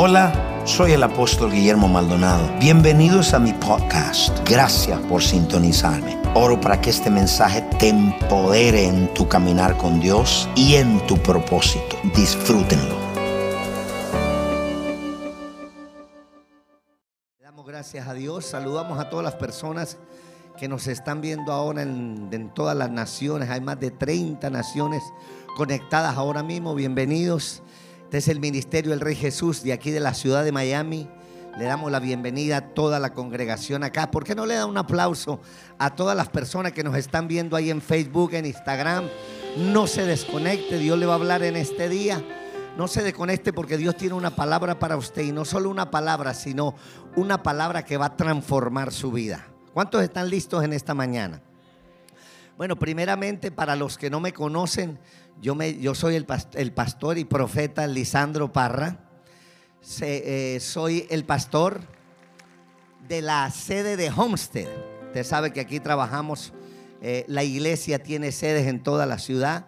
Hola, soy el apóstol Guillermo Maldonado. Bienvenidos a mi podcast. Gracias por sintonizarme. Oro para que este mensaje te empodere en tu caminar con Dios y en tu propósito. Disfrútenlo. Damos gracias a Dios. Saludamos a todas las personas que nos están viendo ahora en, en todas las naciones. Hay más de 30 naciones conectadas ahora mismo. Bienvenidos. Este es el Ministerio del Rey Jesús de aquí de la ciudad de Miami. Le damos la bienvenida a toda la congregación acá. ¿Por qué no le da un aplauso a todas las personas que nos están viendo ahí en Facebook, en Instagram? No se desconecte, Dios le va a hablar en este día. No se desconecte porque Dios tiene una palabra para usted y no solo una palabra, sino una palabra que va a transformar su vida. ¿Cuántos están listos en esta mañana? Bueno, primeramente para los que no me conocen, yo, me, yo soy el, el, pastor y profeta Lisandro Parra. Eh, soy el pastor de la sede de Homestead. Usted sabe que aquí trabajamos, eh, la iglesia tiene sedes en toda la ciudad.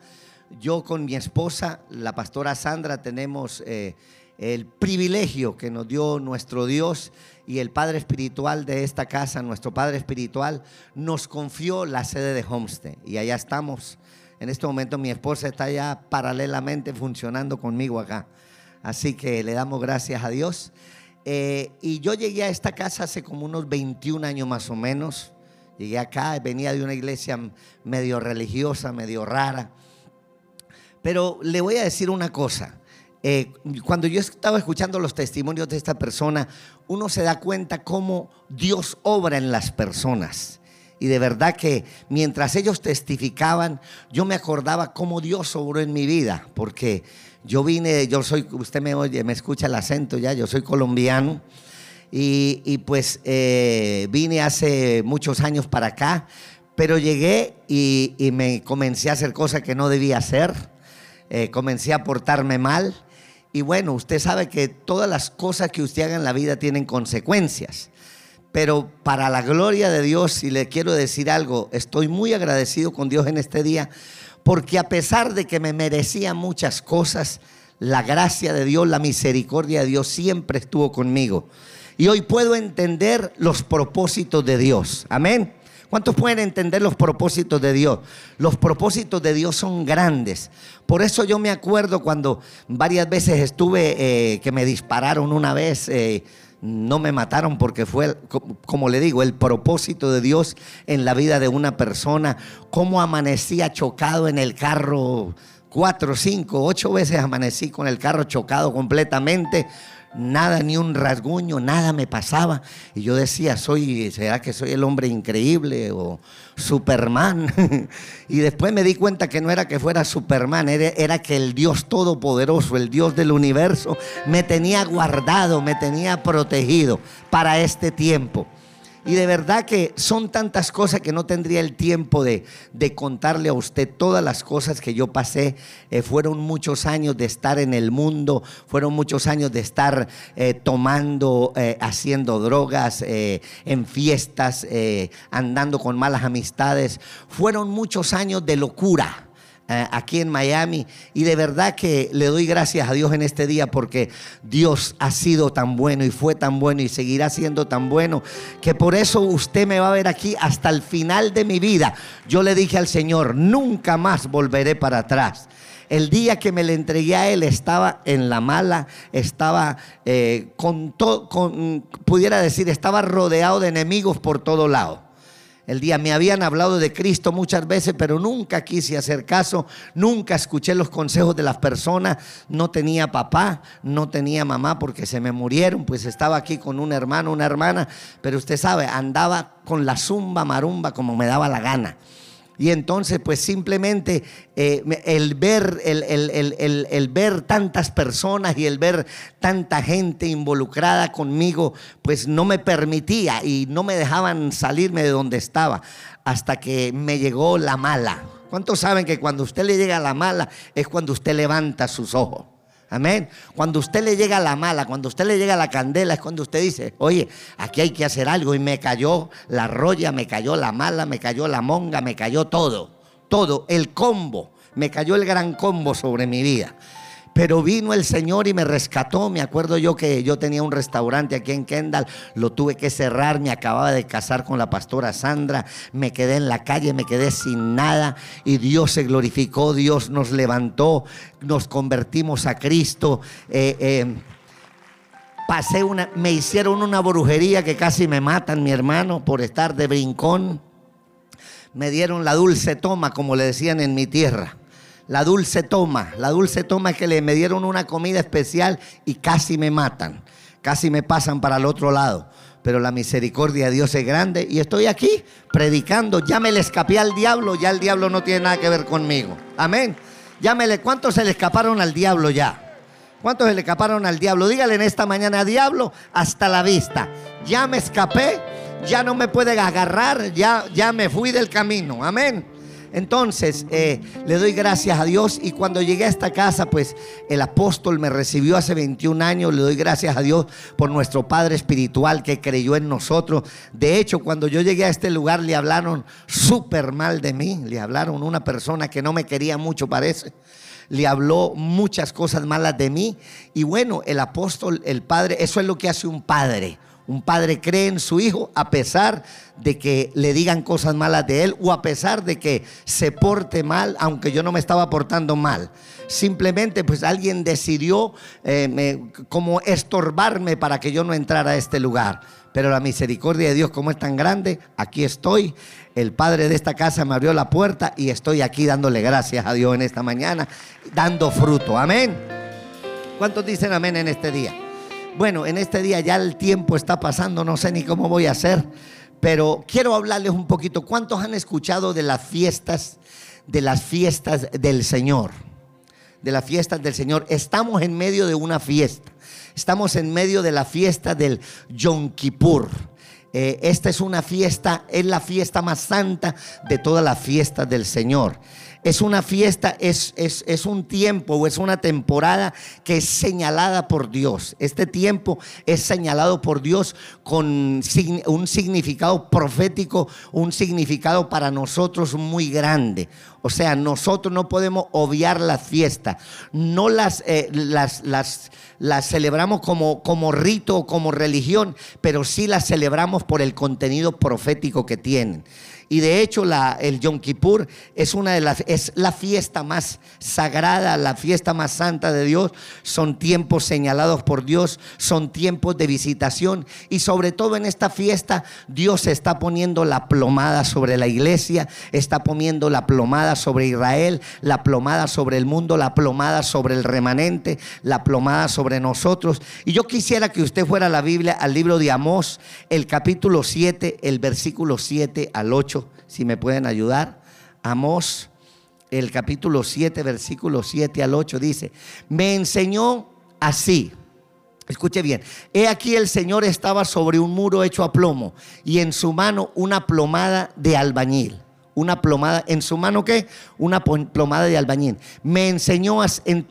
Yo con mi esposa, la pastora Sandra, tenemos eh, el privilegio que nos dio nuestro Dios y el Padre Espiritual de esta casa, nuestro Padre Espiritual, nos confió la sede de Homestead. Y allá estamos en este momento mi esposa está ya paralelamente funcionando conmigo acá. Así que le damos gracias a Dios. Eh, y yo llegué a esta casa hace como unos 21 años más o menos. Llegué acá, venía de una iglesia medio religiosa, medio rara. Pero le voy a decir una cosa. Eh, cuando yo estaba escuchando los testimonios de esta persona, uno se da cuenta cómo Dios obra en las personas. Y de verdad que mientras ellos testificaban, yo me acordaba cómo Dios obró en mi vida, porque yo vine, yo soy, usted me oye, me escucha el acento ya, yo soy colombiano. Y, pues eh, vine hace muchos años para acá, pero llegué y, me comencé a hacer cosas que no debía hacer, eh, comencé a portarme mal. Y bueno, usted sabe que todas las cosas que usted haga en la vida tienen consecuencias. Pero para la gloria de Dios, y le quiero decir algo, estoy muy agradecido con Dios en este día, porque a pesar de que me merecía muchas cosas, la gracia de Dios, la misericordia de Dios siempre estuvo conmigo. Y hoy puedo entender los propósitos de Dios. Amén. ¿Cuántos pueden entender los propósitos de Dios? Los propósitos de Dios son grandes. Por eso yo me acuerdo cuando varias veces estuve, eh, que me dispararon una vez. Eh, no me mataron porque fue, como le digo, el propósito de Dios en la vida de una persona. Cómo amanecía chocado en el carro, cuatro, cinco, ocho veces amanecí con el carro chocado completamente nada, ni un rasguño, nada me pasaba. Y yo decía, soy, ¿será que soy el hombre increíble o Superman? y después me di cuenta que no era que fuera Superman, era, era que el Dios Todopoderoso, el Dios del universo, me tenía guardado, me tenía protegido para este tiempo. Y de verdad que son tantas cosas que no tendría el tiempo de, contarle a usted todas las cosas que yo pasé. Eh, fueron muchos años de estar en el mundo, fueron muchos años de estar eh, tomando, eh, haciendo drogas, en fiestas, andando con malas amistades. Fueron muchos años de locura. Eh, aquí en Miami. Y de verdad que le doy gracias a Dios en este día porque Dios ha sido tan bueno y fue tan bueno y seguirá siendo tan bueno que por eso usted me va a ver aquí hasta el final de mi vida. Yo le dije al Señor, nunca más volveré para atrás. El día que me le entregué a él estaba en la mala, estaba eh, con todo, pudiera decir, estaba rodeado de enemigos por todo lado el día. Me habían hablado de Cristo muchas veces, pero nunca quise hacer caso, nunca escuché los consejos de las personas. No tenía papá, no tenía mamá porque se me murieron, pues estaba aquí con un hermano, una hermana, pero usted sabe, andaba con la zumba marumba como me daba la gana. Y entonces, pues simplemente eh, el, ver, el, ver tantas personas y el ver tanta gente involucrada conmigo, pues no me permitía y no me dejaban salirme de donde estaba hasta que me llegó la mala. ¿Cuántos saben que cuando usted le llega la mala es cuando usted levanta sus ojos? Amén. Cuando usted le llega la mala, cuando usted le llega la candela, es cuando usted dice, oye, aquí hay que hacer algo. Y me cayó la roya, me cayó la mala, me cayó la monga, me cayó todo. Todo, el combo. Me cayó el gran combo sobre mi vida. Pero vino el Señor y me rescató. Me acuerdo yo que yo tenía un restaurante aquí en Kendall, lo tuve que cerrar, me acababa de casar con la pastora Sandra, me quedé en la calle, me quedé sin nada y Dios se glorificó, Dios nos levantó, nos convertimos a Cristo. Eh, eh, pasé una, me hicieron una brujería que casi me matan, mi hermano, por estar de brincón. Me dieron la dulce toma, como le decían en mi tierra la dulce toma. La dulce toma que le me dieron una comida especial y casi me matan. Casi me pasan para el otro lado. Pero la misericordia de Dios es grande y estoy aquí predicando. Ya me le escapé al diablo, ya el diablo no tiene nada que ver conmigo. Amén. Llámele, ¿cuántos se le escaparon al diablo ya? ¿Cuántos se le escaparon al diablo? Dígale en esta mañana, diablo, hasta la vista. Ya me escapé, ya no me puede agarrar, ya, ya me fui del camino. Amén. Entonces, eh, le doy gracias a Dios y cuando llegué a esta casa, pues el apóstol me recibió hace 21 años, le doy gracias a Dios por nuestro Padre Espiritual que creyó en nosotros. De hecho, cuando yo llegué a este lugar le hablaron súper mal de mí, le hablaron una persona que no me quería mucho, parece le habló muchas cosas malas de mí. Y bueno, el apóstol, el padre, eso es lo que hace un padre. Un padre cree en su hijo a pesar de que le digan cosas malas de él o a pesar de que se porte mal, aunque yo no me estaba portando mal. Simplemente pues alguien decidió eh, como estorbarme para que yo no entrara a este lugar. Pero la misericordia de Dios como es tan grande, aquí estoy. El padre de esta casa me abrió la puerta y estoy aquí dándole gracias a Dios en esta mañana, dando fruto. Amén. ¿Cuántos dicen amén en este día? Bueno, en este día ya el tiempo está pasando, no sé ni cómo voy a hacer, pero quiero hablarles un poquito. ¿Cuántos han escuchado de las fiestas, de las fiestas del Señor? De las fiestas del Señor. Estamos en medio de una fiesta. Estamos en medio de la fiesta del Yom Kippur. Eh, esta es una fiesta, es la fiesta más santa de todas las fiestas del Señor es una fiesta, es, es, un tiempo o es una temporada que es señalada por Dios. Este tiempo es señalado por Dios con un significado profético, un significado para nosotros muy grande. O sea, nosotros no podemos obviar no las, eh, las, las, las celebramos como, como rito o como religión, pero sí las celebramos por el contenido profético que tienen. Y de hecho el Yom Kippur es, una de las, es la fiesta más sagrada, la fiesta más santa de Dios. Son tiempos señalados por Dios, son tiempos de visitación. Y sobre todo en esta fiesta Dios está poniendo la plomada sobre la iglesia, está poniendo la plomada sobre Israel, la plomada sobre el mundo, la plomada sobre el remanente, la plomada sobre nosotros. Y yo quisiera que usted fuera a la Biblia, al libro de Amós, el capítulo 7, el versículo 7 al 8 si me pueden ayudar. Amós, el capítulo 7, versículo 7 al 8 dice, me enseñó así. Escuche bien, he aquí el Señor estaba sobre un muro hecho a plomo y en su mano una plomada de albañil. Una plomada, ¿en su mano qué? Una plomada de albañil. Me enseñó,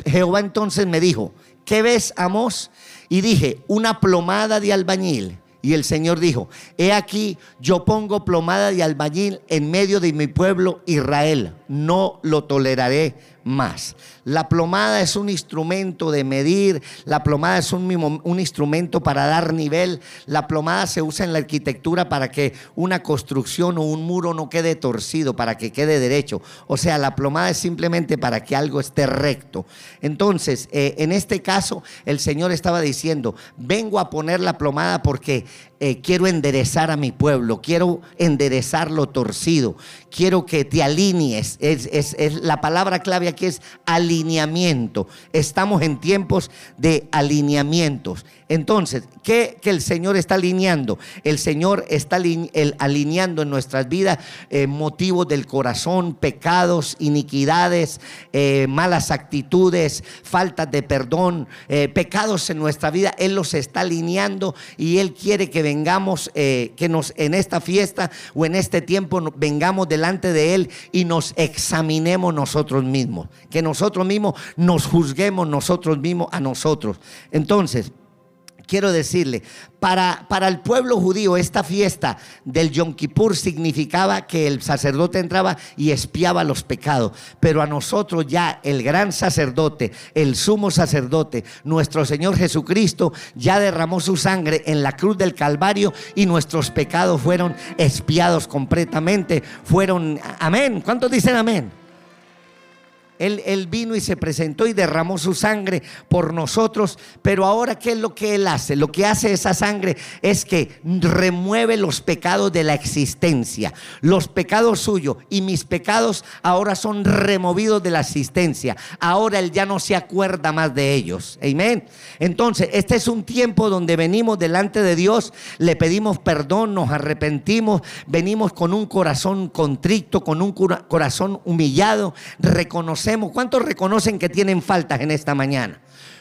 Jehová entonces me dijo, ¿qué ves, Amós? Y dije, una plomada de albañil. Y el Señor dijo, he aquí, yo pongo plomada de albañil en medio de mi pueblo Israel, no lo toleraré más. La plomada es un instrumento de medir, la plomada es un, instrumento para dar nivel, la plomada se usa en la arquitectura para que una construcción o un muro no quede torcido, para que quede derecho. O sea, la plomada es simplemente para que algo esté recto. Entonces, eh, en este caso, el Señor estaba diciendo, vengo a poner la plomada porque eh, quiero enderezar a mi pueblo, quiero enderezar lo torcido, quiero que te alinees. Es, es, la palabra clave aquí es alineamiento. Estamos en tiempos de alineamientos. Entonces, ¿qué que el Señor está alineando? El Señor está alineando en nuestras vidas eh, motivos del corazón, pecados, iniquidades, eh, malas actitudes, faltas de perdón, pecados en nuestra vida. Él los está alineando y Él quiere que vengamos, eh, que nos en esta fiesta o en este tiempo vengamos delante de Él y nos examinemos nosotros mismos. Que nosotros mismos nos juzguemos nosotros mismos a nosotros. Entonces, quiero decirle, para, para, el pueblo judío esta fiesta del Yom Kippur significaba que el sacerdote entraba y espiaba los pecados, pero a nosotros ya el gran sacerdote, el sumo sacerdote, nuestro Señor Jesucristo, ya derramó su sangre en la cruz del Calvario y nuestros pecados fueron espiados completamente, fueron, amén, ¿cuántos dicen amén? Él, vino y se presentó y derramó su sangre por nosotros. Pero ahora, ¿qué es lo que Él hace? Lo que hace esa sangre es que remueve los pecados de la existencia. Los pecados suyos y mis pecados ahora son removidos de la existencia. Ahora Él ya no se acuerda más de ellos. Amén. Entonces, este es un tiempo donde venimos delante de Dios, le pedimos perdón, nos arrepentimos, venimos con un corazón contrito, con un corazón humillado, reconocemos ¿Cuántos reconocen que tienen faltas en esta mañana?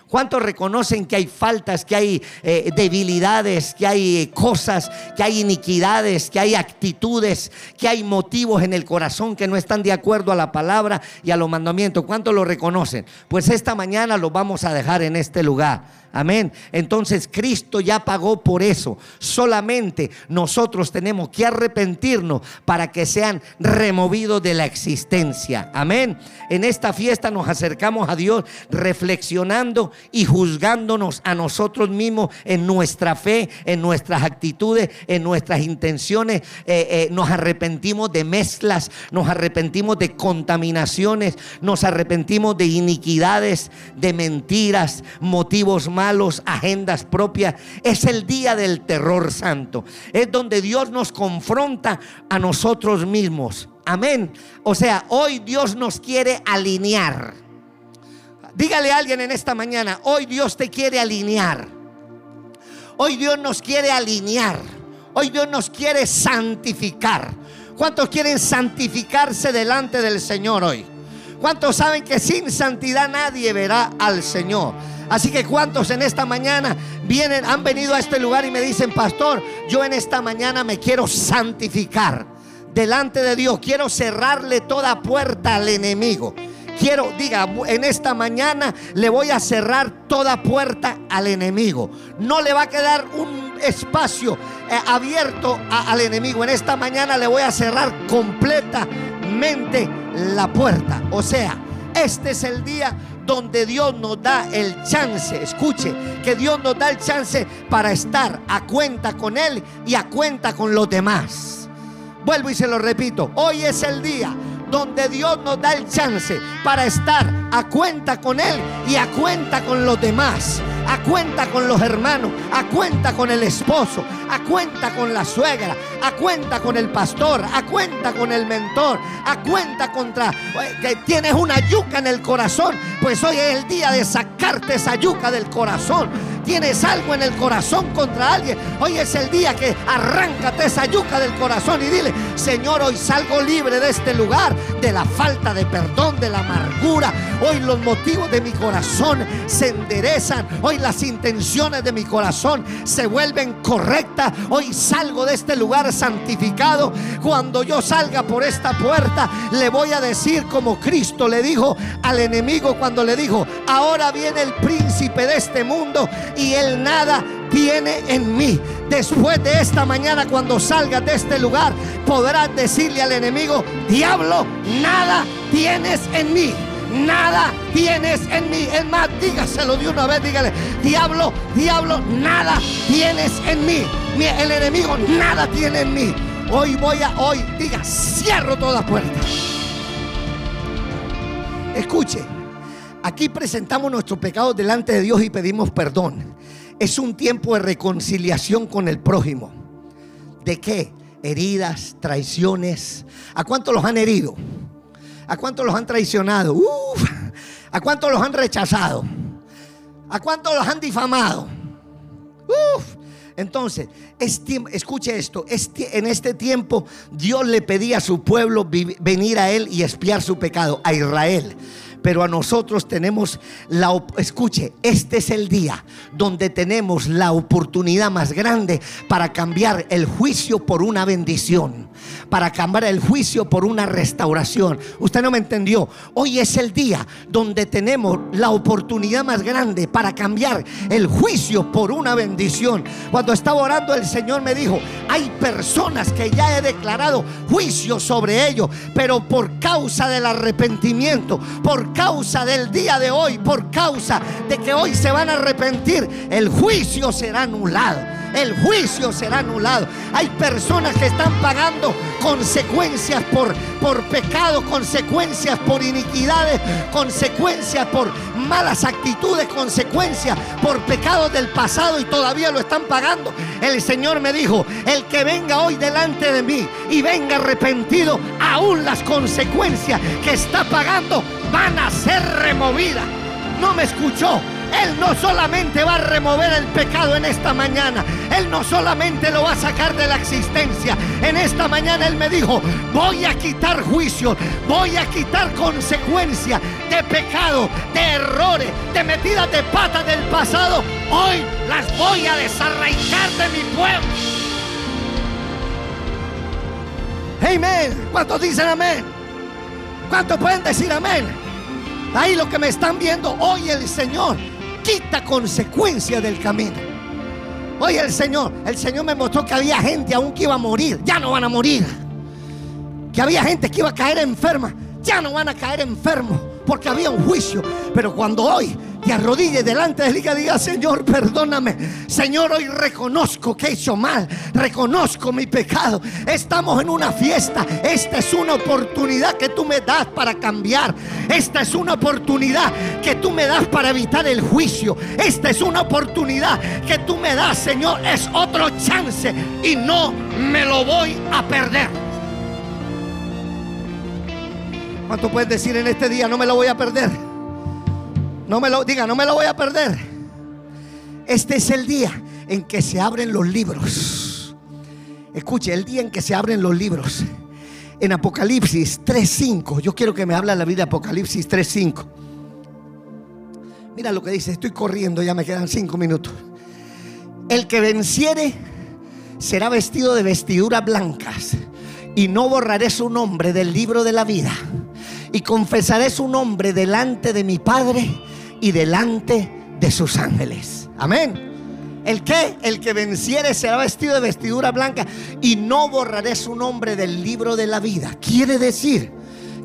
¿Cuántos reconocen que hay faltas, que hay eh, debilidades, que hay cosas, que hay iniquidades, que hay actitudes, que hay motivos en el corazón que no están de acuerdo a la palabra y a los mandamientos? ¿Cuántos lo reconocen? Pues esta mañana lo vamos a dejar en este lugar. Amén. Entonces Cristo ya pagó por eso. Solamente nosotros tenemos que arrepentirnos para que sean removidos de la existencia. Amén. En esta fiesta nos acercamos a Dios reflexionando y juzgándonos a nosotros mismos en nuestra fe, en nuestras actitudes, en nuestras intenciones. Eh, eh, nos arrepentimos de mezclas, nos arrepentimos de contaminaciones, nos arrepentimos de iniquidades, de mentiras, motivos malos, agendas propias. Es el día del terror santo. Es donde Dios nos confronta a nosotros mismos. Amén. O sea, hoy Dios nos quiere alinear. Dígale a alguien en esta mañana, hoy Dios te quiere alinear. Hoy Dios nos quiere alinear. Hoy Dios nos quiere santificar. ¿Cuántos quieren santificarse delante del Señor hoy? ¿Cuántos saben que sin santidad nadie verá al Señor? Así que cuántos en esta mañana vienen, han venido a este lugar y me dicen, pastor, yo en esta mañana me quiero santificar delante de Dios. Quiero cerrarle toda puerta al enemigo. Quiero, diga, en esta mañana le voy a cerrar toda puerta al enemigo. No le va a quedar un espacio eh, abierto al enemigo. En esta mañana le voy a cerrar completamente la puerta. O sea, este es el día donde Dios nos da el chance, escuche, que Dios nos da el chance para estar a cuenta con Él y a cuenta con los demás. Vuelvo y se lo repito, hoy es el día donde Dios nos da el chance para estar a cuenta con Él y a cuenta con los demás, a cuenta con los hermanos, a cuenta con el esposo, a cuenta con la suegra, a cuenta con el pastor, a cuenta con el mentor, a cuenta contra que tienes una yuca en el corazón, pues hoy es el día de sacarte esa yuca del corazón tienes algo en el corazón contra alguien, hoy es el día que arráncate esa yuca del corazón y dile, Señor, hoy salgo libre de este lugar, de la falta de perdón, de la amargura. Hoy los motivos de mi corazón se enderezan. Hoy las intenciones de mi corazón se vuelven correctas. Hoy salgo de este lugar santificado. Cuando yo salga por esta puerta, le voy a decir como Cristo le dijo al enemigo cuando le dijo, ahora viene el príncipe de este mundo y él nada tiene en mí. Después de esta mañana, cuando salgas de este lugar, podrás decirle al enemigo, diablo, nada tienes en mí. Nada tienes en mí. Es más, dígaselo de una vez, dígale, diablo, diablo, nada tienes en mí. El enemigo nada tiene en mí. Hoy voy a, hoy, diga, cierro toda puerta. Escuche, aquí presentamos nuestros pecados delante de Dios y pedimos perdón es un tiempo de reconciliación con el prójimo. ¿De qué? Heridas, traiciones. ¿A cuántos los han herido? ¿A cuántos los han traicionado? ¿A cuántos los han rechazado? ¿A cuántos los han difamado? Entonces, escuche esto, en este tiempo Dios le pedía a su pueblo venir a él y espiar su pecado, a Israel. Pero a nosotros tenemos la, escuche, este es el día donde tenemos la oportunidad más grande para cambiar el juicio por una bendición. Para cambiar el juicio por una restauración. Usted no me entendió. Hoy es el día donde tenemos la oportunidad más grande para cambiar el juicio por una bendición. Cuando estaba orando el Señor me dijo, hay personas que ya he declarado juicio sobre ellos, pero por causa del arrepentimiento, por causa del día de hoy, por causa de que hoy se van a arrepentir, el juicio será anulado el juicio será anulado. Hay personas que están pagando consecuencias por, por pecado, consecuencias por iniquidades, consecuencias por malas actitudes, consecuencias por pecados del pasado y todavía lo están pagando. El Señor me dijo, el que venga hoy delante de mí y venga arrepentido, aún las consecuencias que está pagando van a ser removidas. No me escuchó. Él no solamente va a remover el pecado en esta mañana, Él no solamente lo va a sacar de la existencia. En esta mañana Él me dijo, voy a quitar juicio, voy a quitar consecuencias de pecado, de errores, de metidas de pata del pasado. Hoy las voy a desarraigar de mi pueblo. Amén. ¿Cuántos dicen amén? ¿Cuántos pueden decir amén? Ahí lo que me están viendo hoy el Señor consecuencia del camino. Oye, el Señor, el Señor me mostró que había gente aún que iba a morir, ya no van a morir. Que había gente que iba a caer enferma, ya no van a caer enfermos, porque había un juicio. Pero cuando hoy te arrodille delante de él y diga, Señor, perdóname. Señor, hoy reconozco que he hecho mal. Reconozco mi pecado. Estamos en una fiesta. Esta es una oportunidad que tú me das para cambiar. Esta es una oportunidad que tú me das para evitar el juicio. Esta es una oportunidad que tú me das, Señor. Es otro chance y no me lo voy a perder. ¿Cuánto puedes decir en este día? No me lo voy a perder. No me lo diga, no me lo voy a perder. Este es el día en que se abren los libros. Escuche, el día en que se abren los libros. En Apocalipsis 3:5, yo quiero que me hable la vida de Apocalipsis 3:5. Mira lo que dice, estoy corriendo, ya me quedan cinco minutos. El que venciere será vestido de vestiduras blancas y no borraré su nombre del libro de la vida y confesaré su nombre delante de mi Padre y delante de sus ángeles. Amén. ¿El que El que venciere será vestido de vestidura blanca y no borraré su nombre del libro de la vida. Quiere decir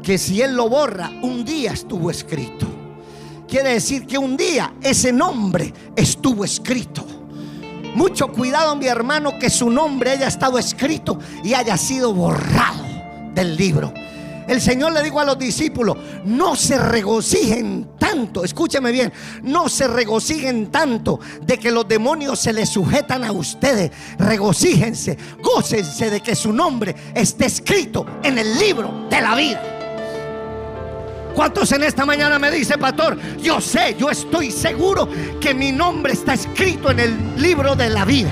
que si él lo borra, un día estuvo escrito. Quiere decir que un día ese nombre estuvo escrito. Mucho cuidado, mi hermano, que su nombre haya estado escrito y haya sido borrado del libro. El Señor le dijo a los discípulos, no se regocijen tanto, escúcheme bien, no se regocijen tanto de que los demonios se les sujetan a ustedes. Regocíjense, gócense de que su nombre esté escrito en el libro de la vida. ¿Cuántos en esta mañana me dice, pastor? Yo sé, yo estoy seguro que mi nombre está escrito en el libro de la vida.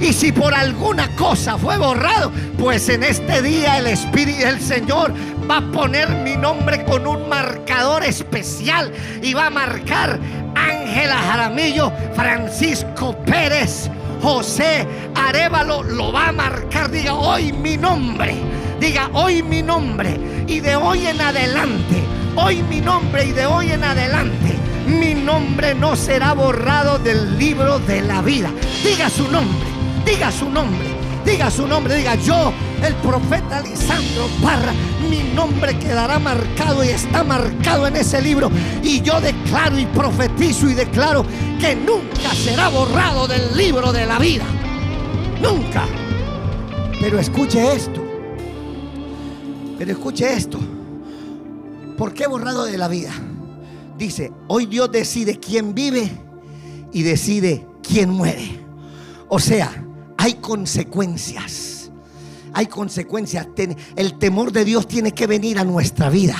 Y si por alguna cosa fue borrado, pues en este día el Espíritu del Señor va a poner mi nombre con un marcador especial y va a marcar Ángela Jaramillo, Francisco Pérez, José Arevalo, lo va a marcar. Diga hoy mi nombre, diga hoy mi nombre y de hoy en adelante, hoy mi nombre y de hoy en adelante. Mi nombre no será borrado del libro de la vida. Diga su nombre Diga su nombre. Diga su nombre. Diga yo, el profeta Lisandro Parra. Mi nombre quedará marcado y está marcado en ese libro. Y yo declaro y profetizo y declaro que nunca será borrado del libro de la vida. Nunca. Pero escuche esto. Pero escuche esto. ¿Por qué borrado de la vida? Dice, hoy Dios decide quién vive y decide quién muere. O sea, hay consecuencias. Hay consecuencias. El temor de Dios tiene que venir a nuestra vida.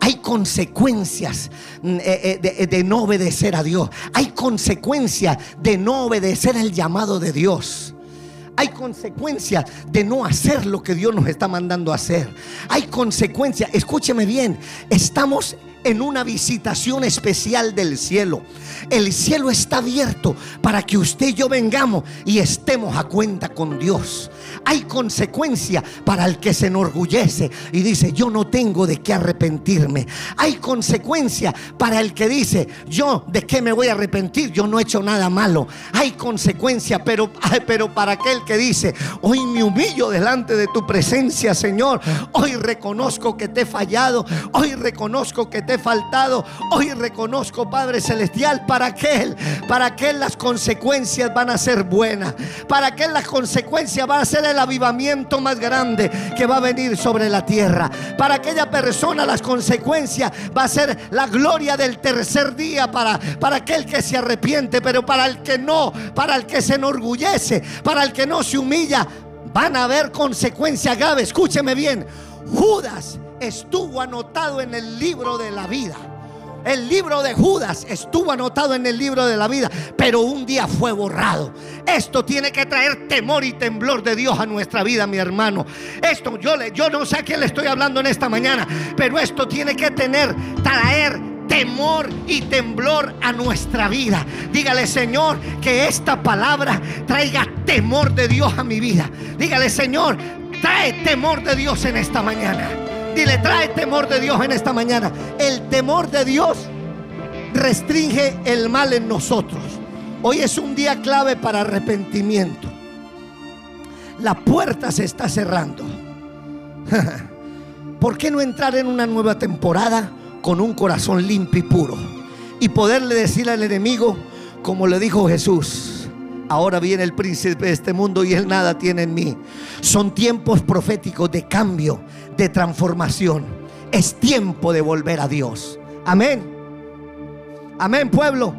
Hay consecuencias mm, eh, eh, de, no obedecer a Dios. Hay consecuencias de no obedecer el llamado de Dios. Hay consecuencias de no hacer lo que Dios nos está mandando a hacer. Hay consecuencias, escúcheme bien, estamos en una visitación especial del cielo. El cielo está abierto para que usted y yo vengamos y estemos a cuenta con Dios. Hay consecuencia para el que se enorgullece y dice, yo no tengo de qué arrepentirme. Hay consecuencia para el que dice, yo de qué me voy a arrepentir, yo no he hecho nada malo. Hay consecuencia, pero, pero para aquel que dice, hoy me humillo delante de tu presencia, Señor. Hoy reconozco que te he fallado. Hoy reconozco que te he faltado. Hoy reconozco, Padre Celestial, para aquel, para aquel las consecuencias van a ser buenas. Para aquel las consecuencias van a ser el avivamiento más grande que va a venir sobre la tierra. Para aquella persona las consecuencias va a ser la gloria del tercer día para, para aquel que se arrepiente, pero para el que no, para el que se enorgullece, para el que no se humilla, van a haber consecuencias graves. Escúcheme bien, Judas estuvo anotado en el libro de la vida. El libro de Judas estuvo anotado en el libro de la vida, pero un día fue borrado. Esto tiene que traer temor y temblor de Dios a nuestra vida, mi hermano. Esto yo le, yo no sé a quién le estoy hablando en esta mañana, pero esto tiene que tener, traer temor y temblor a nuestra vida. Dígale, Señor, que esta palabra traiga temor de Dios a mi vida. Dígale, Señor, trae temor de Dios en esta mañana. Dile, trae temor de Dios en esta mañana. El temor de Dios restringe el mal en nosotros. Hoy es un día clave para arrepentimiento. La puerta se está cerrando. ¿Por qué no entrar en una nueva temporada con un corazón limpio y puro? Y poderle decir al enemigo, como le dijo Jesús, ahora viene el príncipe de este mundo y él nada tiene en mí. Son tiempos proféticos de cambio, de transformación. Es tiempo de volver a Dios. Amén. Amén, pueblo.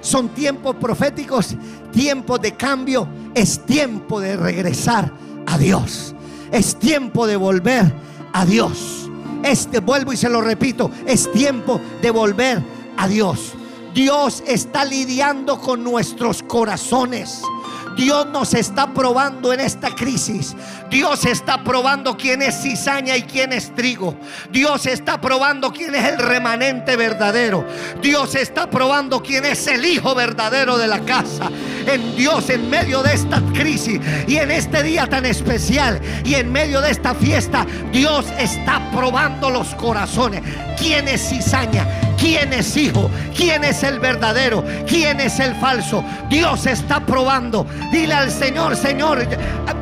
Son tiempos proféticos, tiempos de cambio. Es tiempo de regresar a Dios. Es tiempo de volver a Dios. Este vuelvo y se lo repito, es tiempo de volver a Dios. Dios está lidiando con nuestros corazones. Dios nos está probando en esta crisis. Dios está probando quién es cizaña y quién es trigo. Dios está probando quién es el remanente verdadero. Dios está probando quién es el hijo verdadero de la casa. En Dios, en medio de esta crisis y en este día tan especial y en medio de esta fiesta, Dios está probando los corazones. ¿Quién es cizaña? ¿Quién es hijo? ¿Quién es el verdadero? ¿Quién es el falso? Dios está probando. Dile al Señor, Señor,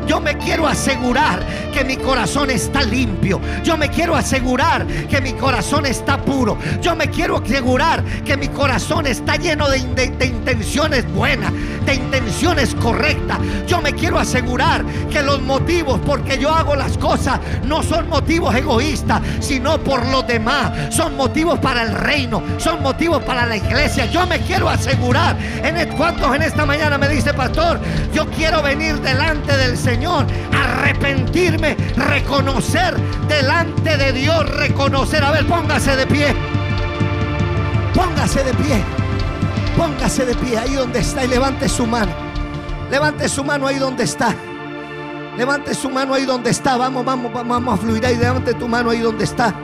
yo me quiero asegurar que mi corazón está limpio. Yo me quiero asegurar que mi corazón está puro. Yo me quiero asegurar que mi corazón está lleno de, intenciones buenas, de intenciones correctas. Yo me quiero asegurar que los motivos porque yo hago las cosas no son motivos egoístas, sino por los demás. Son motivos para el reino, son motivos para la iglesia. Yo me quiero asegurar. En ¿Cuántos en esta mañana me dice, pastor? Yo quiero venir delante del Señor, arrepentirme, reconocer delante de Dios, reconocer. A ver, póngase de pie. Póngase de pie. Póngase de pie ahí donde está y levante su mano. Levante su mano ahí donde está. Levante su mano ahí donde está. Vamos, vamos, vamos, vamos a fluir ahí. Levante tu mano ahí donde está.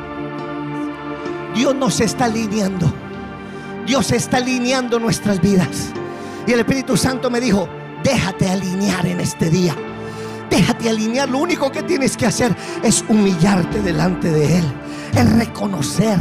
Dios nos está alineando. Dios está alineando nuestras vidas. Y el Espíritu Santo me dijo, déjate alinear en este día. Déjate alinear. Lo único que tienes que hacer es humillarte delante de Él. Es reconocer.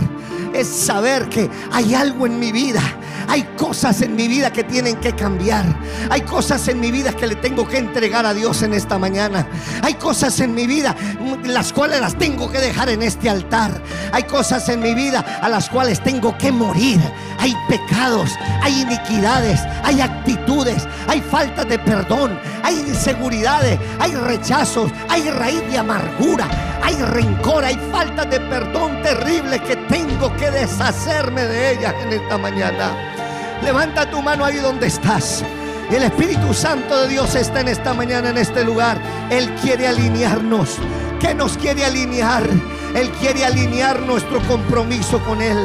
Es saber que hay algo en mi vida. Hay cosas en mi vida que tienen que cambiar. Hay cosas en mi vida que le tengo que entregar a Dios en esta mañana. Hay cosas en mi vida las cuales las tengo que dejar en este altar. Hay cosas en mi vida a las cuales tengo que morir. Hay pecados, hay iniquidades, hay actitudes, hay falta de perdón, hay inseguridades, hay rechazos, hay raíz de amargura, hay rencor, hay falta de perdón terrible que tengo que deshacerme de ellas en esta mañana. Levanta tu mano ahí donde estás. El Espíritu Santo de Dios está en esta mañana en este lugar. Él quiere alinearnos. ¿Qué nos quiere alinear? Él quiere alinear nuestro compromiso con Él.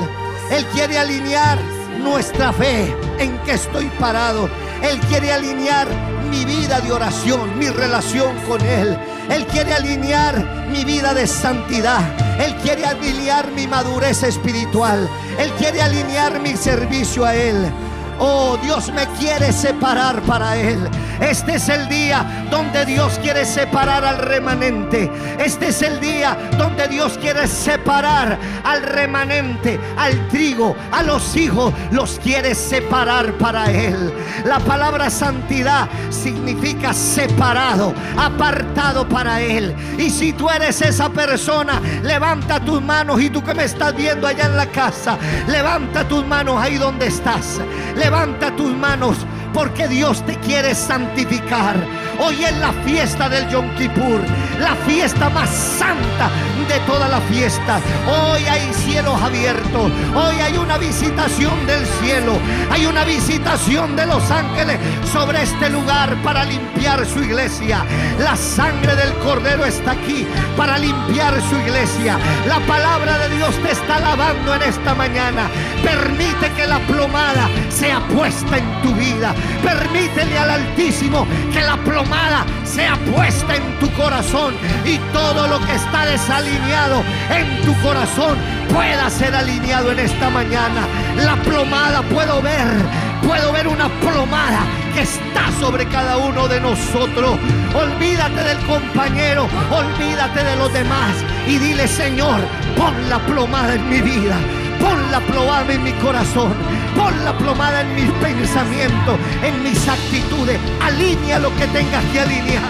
Él quiere alinear nuestra fe en que estoy parado. Él quiere alinear mi vida de oración, mi relación con Él. Él quiere alinear mi vida de santidad. Él quiere alinear mi madurez espiritual. Él quiere alinear mi servicio a Él. Oh, Dios me quiere separar para Él. Este es el día donde Dios quiere separar al remanente. Este es el día donde Dios quiere separar al remanente, al trigo, a los hijos. Los quiere separar para Él. La palabra santidad significa separado, apartado para Él. Y si tú eres esa persona, levanta tus manos y tú que me estás viendo allá en la casa, levanta tus manos ahí donde estás. Levanta tus manos porque Dios te quiere santificar. Hoy es la fiesta del Yom Kippur, la fiesta más santa de toda la fiesta. Hoy hay cielos abiertos, hoy hay una visitación del cielo, hay una visitación de los ángeles sobre este lugar para limpiar su iglesia. La sangre del Cordero está aquí para limpiar su iglesia. La palabra de Dios te está lavando en esta mañana. Permite que la plomada sea puesta en tu vida. Permítele al Altísimo que la plomada sea puesta en tu corazón y todo lo que está desalineado en tu corazón pueda ser alineado en esta mañana. La plomada puedo ver, puedo ver una plomada que está sobre cada uno de nosotros. Olvídate del compañero, olvídate de los demás y dile, Señor, pon la plomada en mi vida. Pon la plomada en mi corazón. Pon la plomada en mis pensamientos, en mis actitudes. Alinea lo que tengas que alinear.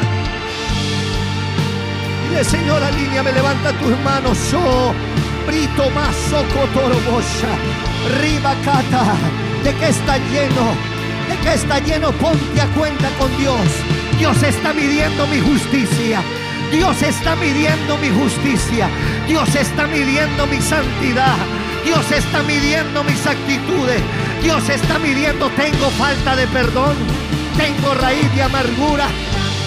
Dile, Señor, me levanta tus manos. Yo, brito más socotorobosha. Riba cata. ¿De qué está lleno? ¿De qué está lleno? Ponte a cuenta con Dios. Dios está midiendo mi justicia. Dios está midiendo mi justicia. Dios está midiendo mi santidad. Dios está midiendo mis actitudes. Dios está midiendo, tengo falta de perdón. Tengo raíz de amargura.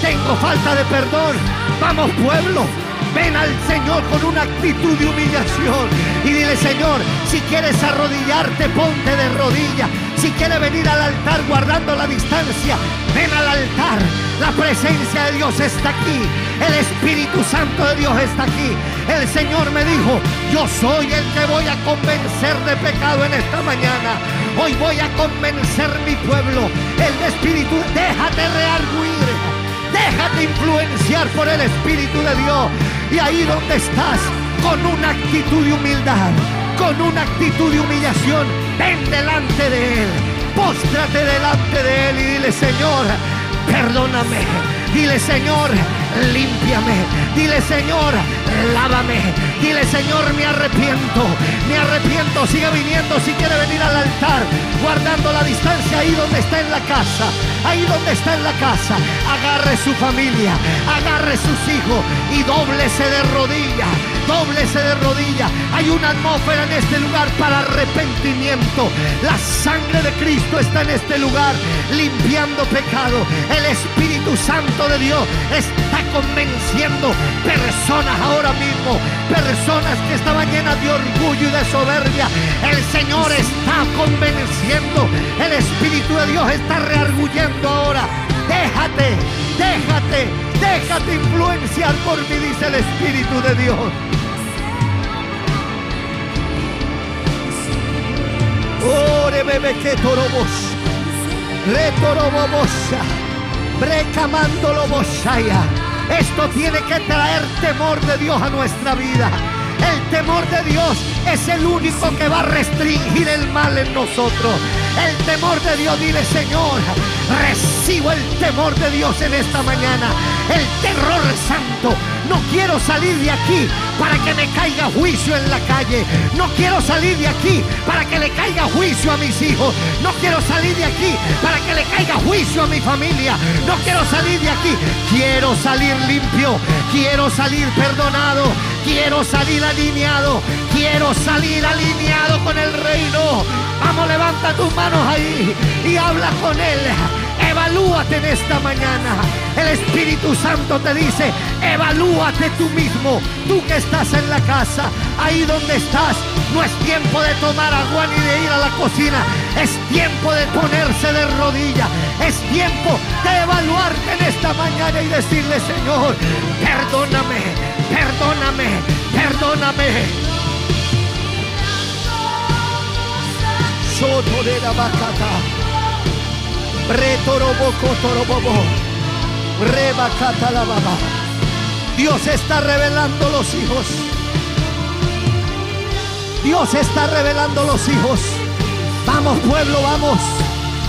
Tengo falta de perdón. Vamos pueblo. Ven al Señor con una actitud de humillación y dile, Señor, si quieres arrodillarte, ponte de rodillas. Si quieres venir al altar guardando la distancia, ven al altar. La presencia de Dios está aquí. El Espíritu Santo de Dios está aquí. El Señor me dijo, yo soy el que voy a convencer de pecado en esta mañana. Hoy voy a convencer mi pueblo. El Espíritu, déjate rearguir. Déjate influenciar por el Espíritu de Dios. Y ahí donde estás, con una actitud de humildad, con una actitud de humillación, ven delante de Él. Póstrate delante de Él y dile, Señor, perdóname. Dile, Señor, límpiame. Dile, Señor, lávame. Dile, Señor, me arrepiento. Me arrepiento. Sigue viniendo si quiere venir al altar, guardando la distancia ahí donde está en la casa. Ahí donde está en la casa. Agarre su familia, agarre sus hijos y dóblese de rodillas. Dóblese de rodillas. Hay una atmósfera en este lugar para arrepentimiento. La sangre de Cristo está en este lugar, limpiando pecado. El Espíritu Santo de Dios está convenciendo personas ahora mismo, personas que estaban llenas de orgullo y de soberbia. El Señor está convenciendo, el Espíritu de Dios está reargullendo ahora. Déjate, déjate, déjate influenciar por mí, dice el Espíritu de Dios. Ore bebé que torobos, retorobobosha, brecamandolo bosaya. Esto tiene que traer temor de Dios a nuestra vida. El temor de Dios es el único que va a restringir el mal en nosotros. El temor de Dios, dile Señor, recibo el temor de Dios en esta mañana. El terror santo. No quiero salir de aquí para que me caiga juicio en la calle. No quiero salir de aquí para que le caiga juicio a mis hijos. No quiero salir de aquí para que le caiga juicio a mi familia. No quiero salir de aquí. Quiero salir limpio. Quiero salir perdonado. Quiero salir alineado. Quiero salir alineado con el reino. Vamos, levanta tus manos ahí y habla con Él. Evalúate en esta mañana. El Espíritu Santo te dice, evalúate tú mismo, tú que estás en la casa, ahí donde estás. No es tiempo de tomar agua ni de ir a la cocina. Es tiempo de ponerse de rodillas. Es tiempo de evaluarte en esta mañana y decirle, Señor, perdóname, perdóname, perdóname. soto de la bacata. Dios está revelando los hijos. Dios está revelando los hijos. Vamos pueblo, vamos.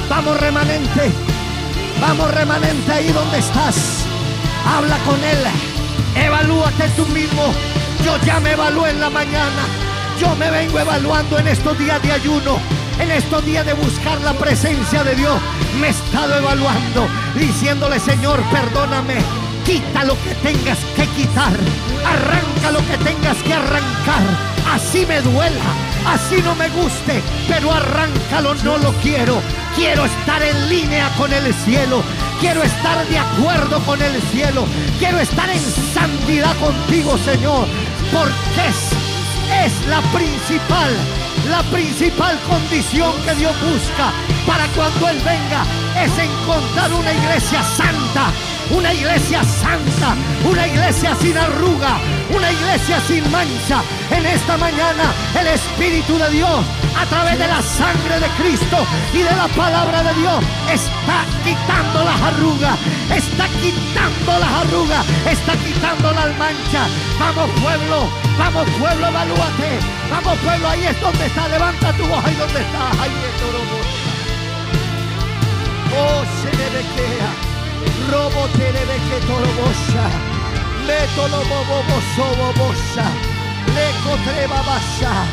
Vamos remanente. Vamos remanente ahí donde estás. Habla con Él. Evalúate tú mismo. Yo ya me evalué en la mañana. Yo me vengo evaluando en estos días de ayuno. En estos días de buscar la presencia de Dios. Me he estado evaluando. Diciéndole, Señor, perdóname. Quita lo que tengas que quitar. Arranca lo que tengas que arrancar. Así me duela. Así no me guste. Pero arráncalo, no lo quiero. Quiero estar en línea con el cielo. Quiero estar de acuerdo con el cielo. Quiero estar en santidad contigo, Señor. Porque es, es la principal, la principal condición que Dios busca para cuando Él venga. Es encontrar una iglesia santa. Una iglesia santa, una iglesia sin arruga, una iglesia sin mancha. En esta mañana el Espíritu de Dios, a través de la sangre de Cristo y de la palabra de Dios, está quitando las arrugas, está quitando las arrugas, está quitando las manchas. Vamos pueblo, vamos pueblo, evalúate. Vamos pueblo, ahí es donde está, levanta tu voz, ahí donde está, ahí es Oh, se que Robo terebe sobobosa. Leco trebabasa.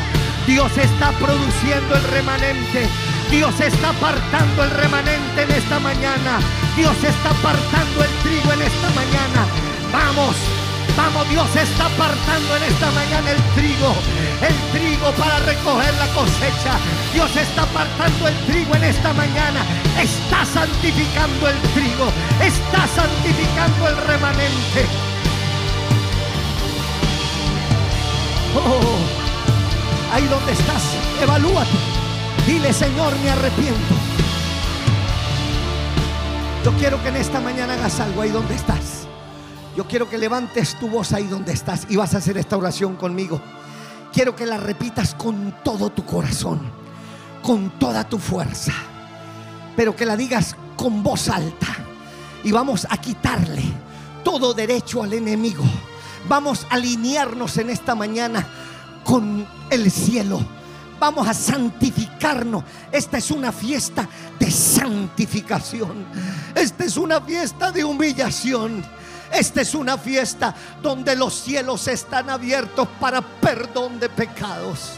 Dios está produciendo el remanente. Dios está apartando el remanente en esta mañana. Dios está apartando el trigo en esta mañana. Vamos, Vamos, Dios está apartando en esta mañana el trigo, el trigo para recoger la cosecha. Dios está apartando el trigo en esta mañana. Está santificando el trigo, está santificando el remanente. Oh, ahí donde estás, evalúate. Dile, Señor, me arrepiento. Yo quiero que en esta mañana hagas algo ahí donde estás. Yo quiero que levantes tu voz ahí donde estás y vas a hacer esta oración conmigo. Quiero que la repitas con todo tu corazón, con toda tu fuerza, pero que la digas con voz alta. Y vamos a quitarle todo derecho al enemigo. Vamos a alinearnos en esta mañana con el cielo. Vamos a santificarnos. Esta es una fiesta de santificación. Esta es una fiesta de humillación. Esta es una fiesta donde los cielos están abiertos para perdón de pecados.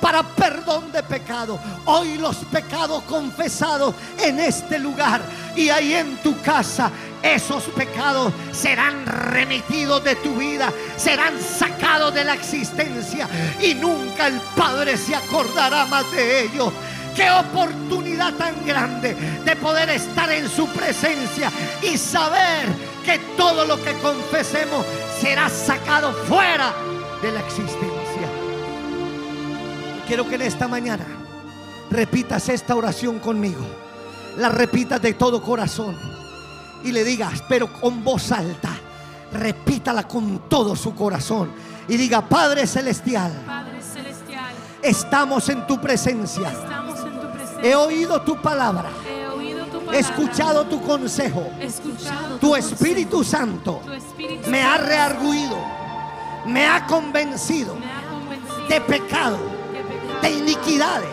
Para perdón de pecado. Hoy los pecados confesados en este lugar y ahí en tu casa esos pecados serán remitidos de tu vida, serán sacados de la existencia y nunca el Padre se acordará más de ellos. Qué oportunidad tan grande de poder estar en su presencia y saber que todo lo que confesemos será sacado fuera de la existencia. Quiero que en esta mañana repitas esta oración conmigo. La repitas de todo corazón y le digas, pero con voz alta, repítala con todo su corazón y diga, Padre Celestial, estamos en tu presencia. He oído tu palabra He escuchado tu consejo. tu Espíritu Santo me ha rearguido, me ha convencido de pecado, de iniquidades,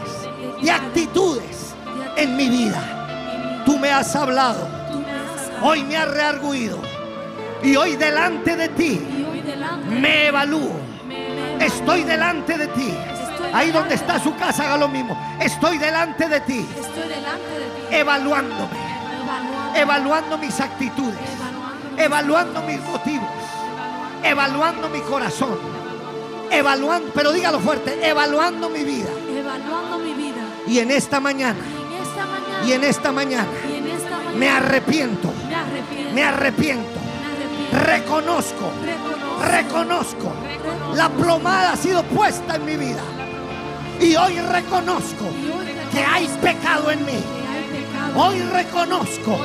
de actitudes en mi vida. Tú me has hablado. Hoy me has rearguido. Y hoy delante de ti me evalúo. Estoy delante de ti. Ahí donde está su casa, haga lo mismo. Estoy delante de ti. Evaluándome. Evaluando mis actitudes. Evaluando mis motivos. Evaluando mi corazón. Evaluando, pero dígalo fuerte, evaluando mi vida. Evaluando mi vida. Y en esta mañana. Y en esta mañana. Me arrepiento. Me arrepiento. Reconozco. Reconozco. La plomada ha sido puesta en mi vida. Y hoy reconozco que hay pecado en mí. Hoy reconozco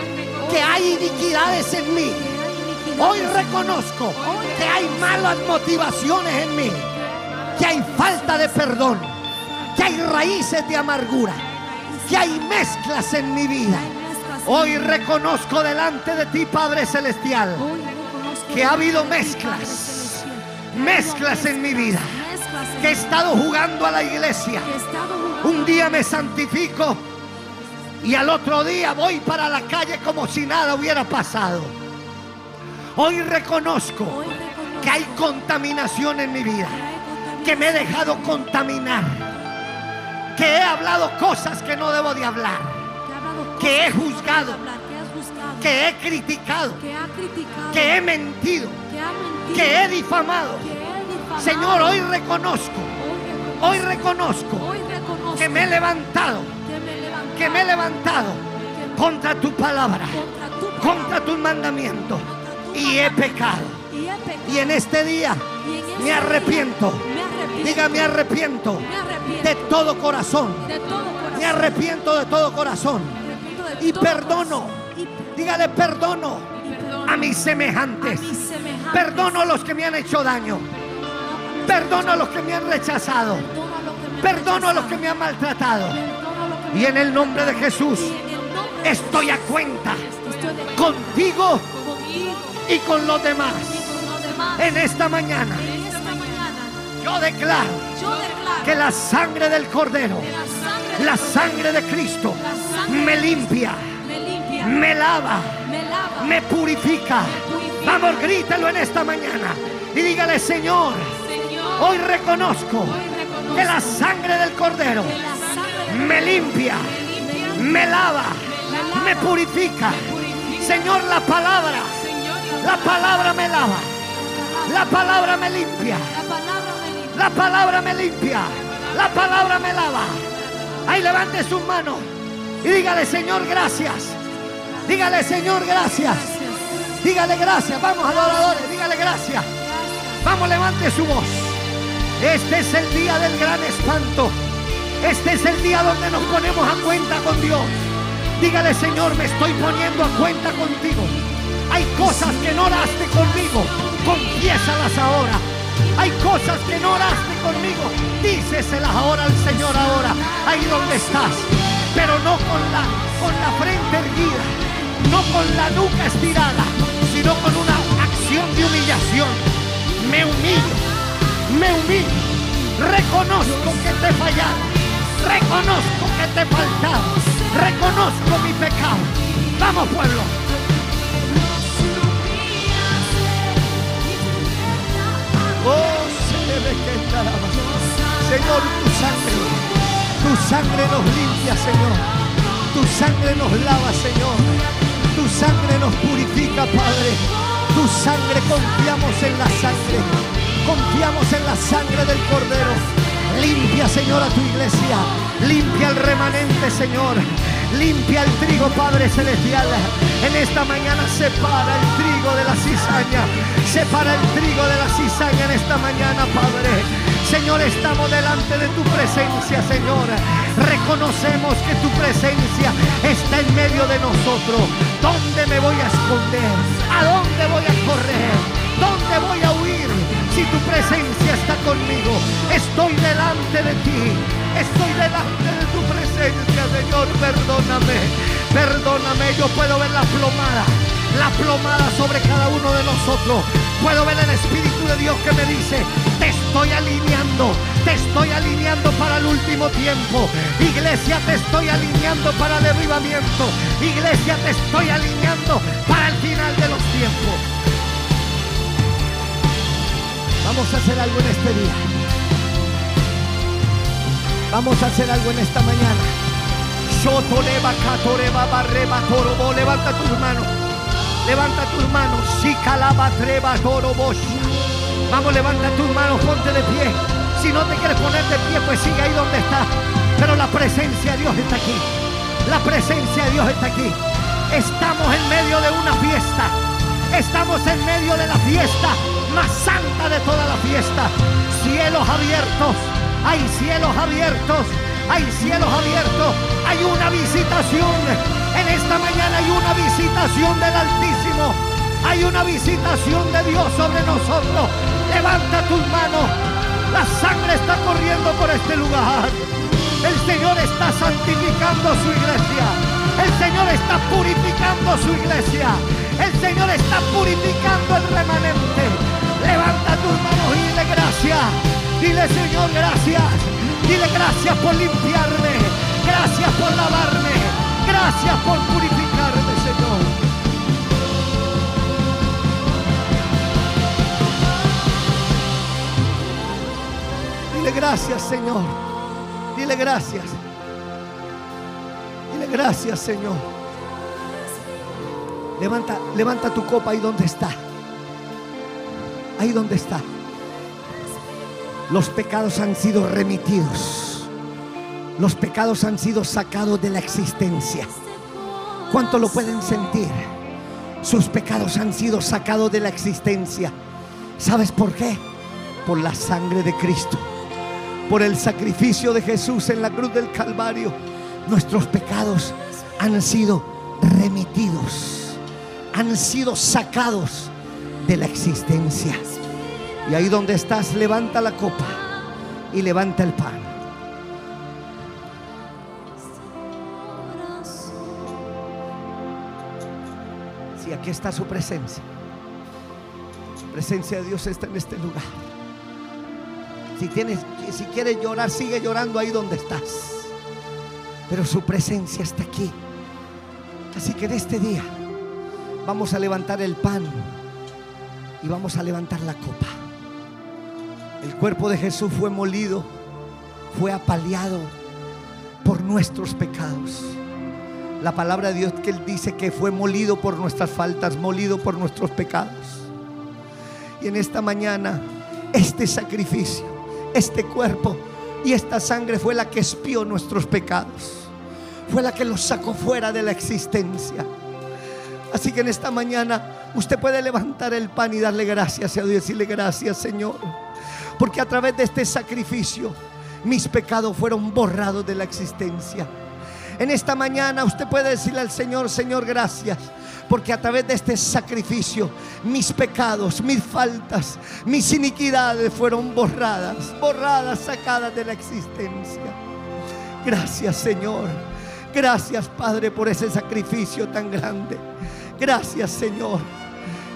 que hay iniquidades en mí. Hoy reconozco que hay malas motivaciones en mí. Que hay falta de perdón. Que hay raíces de amargura. que hay mezclas en mi vida. Hoy reconozco delante de ti, Padre Celestial, que ha habido mezclas, mezclas en mi vida, que he estado jugando a la iglesia. Un día me santifico y al otro día voy para la calle como si nada hubiera pasado. Hoy reconozco que hay contaminación en mi vida, que me he dejado contaminar, que he hablado cosas que no debo de hablar que he juzgado, que he criticado, que he mentido, que he difamado. Señor, hoy reconozco, hoy reconozco que me he levantado, que me he levantado contra tu palabra, contra tu mandamiento y he pecado. Y en este día me arrepiento. Diga, me arrepiento de todo corazón. Me arrepiento de todo corazón y perdono. Dígale perdono a mis semejantes. Perdono a los que me han hecho daño. Perdono a los que me han rechazado. Perdono a los que me han maltratado. Y en el nombre de Jesús estoy a cuenta contigo y con los demás. En esta mañana yo declaro que la sangre del cordero, la sangre de Cristo, me limpia, me lava, me purifica. Vamos, grítelo en esta mañana y dígale, Señor, hoy reconozco que la sangre del Cordero me limpia, me lava, me purifica. Señor, la palabra, la palabra me lava, la palabra me limpia, la palabra me limpia, la palabra me lava. Ahí levante sus manos. Y dígale, Señor, gracias. Dígale, Señor, gracias. Dígale gracias. Vamos, adoradores, dígale gracias. Vamos, levante su voz. Este es el día del gran espanto. Este es el día donde nos ponemos a cuenta con Dios. Dígale, Señor, me estoy poniendo a cuenta contigo. Hay cosas que no oraste conmigo. Confiésalas ahora. Hay cosas que no oraste conmigo. Díceselas ahora al Señor ahora. Ahí donde estás pero no con la, con la frente erguida, no con la nuca estirada, sino con una acción de humillación. Me humillo, me humillo, reconozco que te he fallado, reconozco que te he faltado, reconozco mi pecado. Vamos pueblo. Oh, Señor, tu sangre tu sangre nos limpia, Señor. Tu sangre nos lava, Señor. Tu sangre nos purifica, Padre. Tu sangre, confiamos en la sangre. Confiamos en la sangre del Cordero. Limpia, Señor, a tu iglesia. Limpia el remanente, Señor. Limpia el trigo, Padre Celestial. En esta mañana separa el trigo de la cizaña. Separa el trigo de la cizaña en esta mañana, Padre. Señor, estamos delante de tu presencia, Señor. Reconocemos que tu presencia está en medio de nosotros. Presencia está conmigo, estoy delante de ti. Estoy delante de tu presencia, Señor. Perdóname, perdóname. Yo puedo ver la plomada la plomada sobre cada uno de nosotros. Puedo ver el Espíritu de Dios que me dice, te estoy alineando, te estoy alineando para el último tiempo. Iglesia, te estoy alineando para derribamiento. Iglesia, te estoy alineando para el final de los tiempos. Vamos a hacer algo en este día. Vamos a hacer algo en esta mañana. Levanta tus manos. Levanta tus manos. Vamos, levanta tus manos, ponte de pie. Si no te quieres poner de pie, pues sigue ahí donde está. Pero la presencia de Dios está aquí. La presencia de Dios está aquí. Estamos en medio de una fiesta. Estamos en medio de la fiesta más santa de toda la fiesta. Cielos abiertos. Hay cielos abiertos. Hay cielos abiertos. Hay una visitación en esta mañana hay una visitación del Altísimo. Hay una visitación de Dios sobre nosotros. Levanta tus manos. La sangre está corriendo por este lugar. El Señor está santificando su iglesia. El Señor está purificando su iglesia. El Señor está purificando el remanente. Levanta tus manos y dile gracias. Dile Señor gracias. Dile gracias por limpiarme. Gracias por lavarme. Gracias por purificarme, Señor. Dile gracias, Señor. Dile gracias. Dile gracias, Señor. Levanta, levanta tu copa ahí donde está. Ahí donde está. Los pecados han sido remitidos. Los pecados han sido sacados de la existencia. ¿Cuánto lo pueden sentir? Sus pecados han sido sacados de la existencia. ¿Sabes por qué? Por la sangre de Cristo. Por el sacrificio de Jesús en la cruz del Calvario. Nuestros pecados han sido remitidos. Han sido sacados de la existencia. Y ahí donde estás, levanta la copa y levanta el pan. Si aquí está su presencia. Su presencia de Dios está en este lugar. Si tienes, si quieres llorar, sigue llorando ahí donde estás. Pero su presencia está aquí. Así que en este día vamos a levantar el pan y vamos a levantar la copa. El cuerpo de Jesús fue molido, fue apaleado por nuestros pecados. La palabra de Dios que Él dice que fue molido por nuestras faltas, molido por nuestros pecados. Y en esta mañana, este sacrificio, este cuerpo y esta sangre fue la que espió nuestros pecados. Fue la que los sacó fuera de la existencia. Así que en esta mañana usted puede levantar el pan y darle gracias a Dios y decirle gracias Señor. Porque a través de este sacrificio mis pecados fueron borrados de la existencia. En esta mañana usted puede decirle al Señor, Señor, gracias. Porque a través de este sacrificio mis pecados, mis faltas, mis iniquidades fueron borradas, borradas, sacadas de la existencia. Gracias Señor. Gracias Padre por ese sacrificio tan grande. Gracias Señor.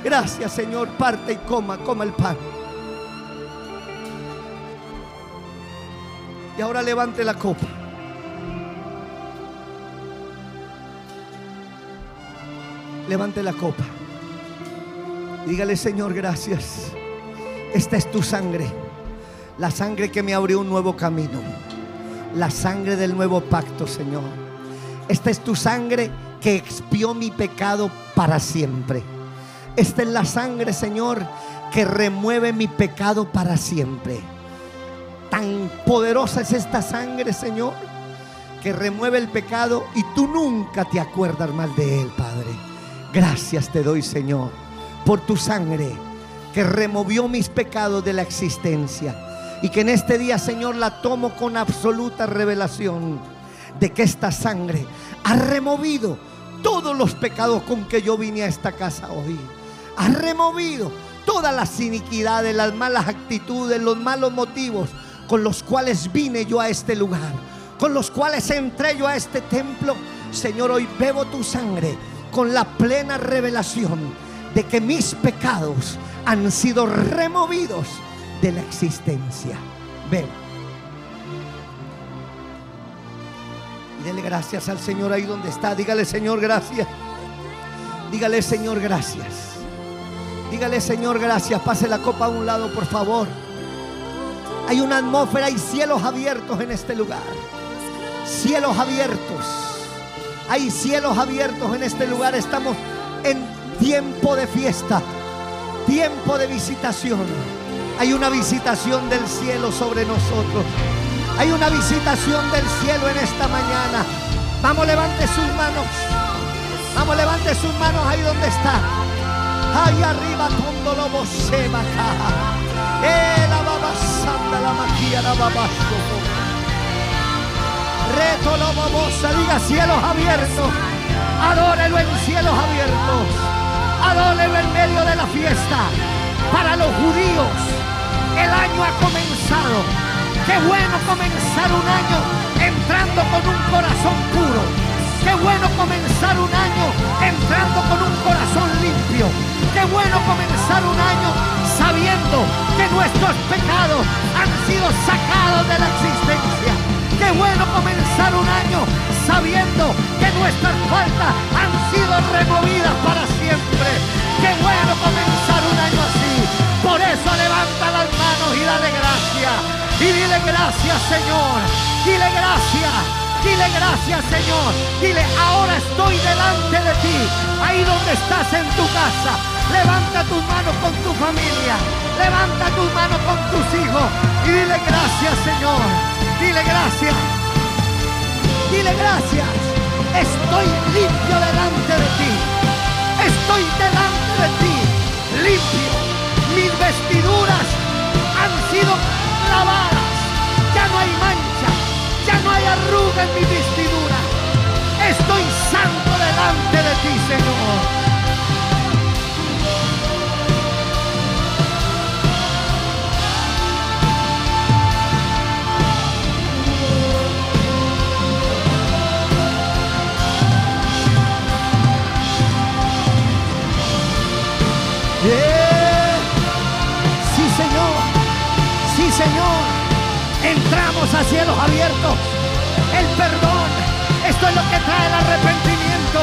Gracias Señor. Parte y coma, coma el pan. Y ahora levante la copa. Levante la copa. Dígale, Señor, gracias. Esta es tu sangre. La sangre que me abrió un nuevo camino. La sangre del nuevo pacto, Señor. Esta es tu sangre que expió mi pecado para siempre. Esta es la sangre, Señor, que remueve mi pecado para siempre. Tan poderosa es esta sangre, Señor, que remueve el pecado y tú nunca te acuerdas mal de él, Padre. Gracias te doy, Señor, por tu sangre que removió mis pecados de la existencia. Y que en este día, Señor, la tomo con absoluta revelación de que esta sangre ha removido todos los pecados con que yo vine a esta casa hoy. Ha removido todas las iniquidades, las malas actitudes, los malos motivos con los cuales vine yo a este lugar, con los cuales entré yo a este templo. Señor, hoy bebo tu sangre con la plena revelación de que mis pecados han sido removidos de la existencia. Ven. Y gracias al Señor ahí donde está. Dígale, Señor, gracias. Dígale, Señor, gracias. Dígale, Señor, gracias. Pase la copa a un lado, por favor. Hay una atmósfera y cielos abiertos en este lugar. Cielos abiertos. Hay cielos abiertos en este lugar. Estamos en tiempo de fiesta. Tiempo de visitación. Hay una visitación del cielo sobre nosotros. Hay una visitación del cielo en esta mañana. Vamos, levante sus manos. Vamos, levante sus manos ahí donde está. Ahí arriba, cuando lo se baja. Eh, la baba santa, la magia, la baba Reto lo babosa, diga cielos abiertos. Adórelo en cielos abiertos. Adórelo en medio de la fiesta. Para los judíos, el año ha comenzado Qué bueno comenzar un año entrando con un corazón puro. Qué bueno comenzar un año entrando con un corazón limpio. Qué bueno comenzar un año sabiendo que nuestros pecados han sido sacados de la existencia. Qué bueno comenzar un año sabiendo que nuestras faltas han sido removidas para siempre. Qué bueno comenzar un año así. Por eso levanta las manos y dale gracias. Y dile gracias, Señor. Dile gracias. Dile gracias, Señor. Dile, ahora estoy delante de ti. Ahí donde estás en tu casa. Levanta tus manos con tu familia. Levanta tus manos con tus hijos. Y dile gracias, Señor. Dile gracias. Dile gracias. Estoy limpio delante de ti. Estoy delante de ti. Limpio. Mis vestiduras han sido lavadas. Ya no hay mancha. Ya no hay arruga en mi vestidura. Estoy santo delante de ti, Señor. Entramos a cielos abiertos. El perdón. Esto es lo que trae el arrepentimiento.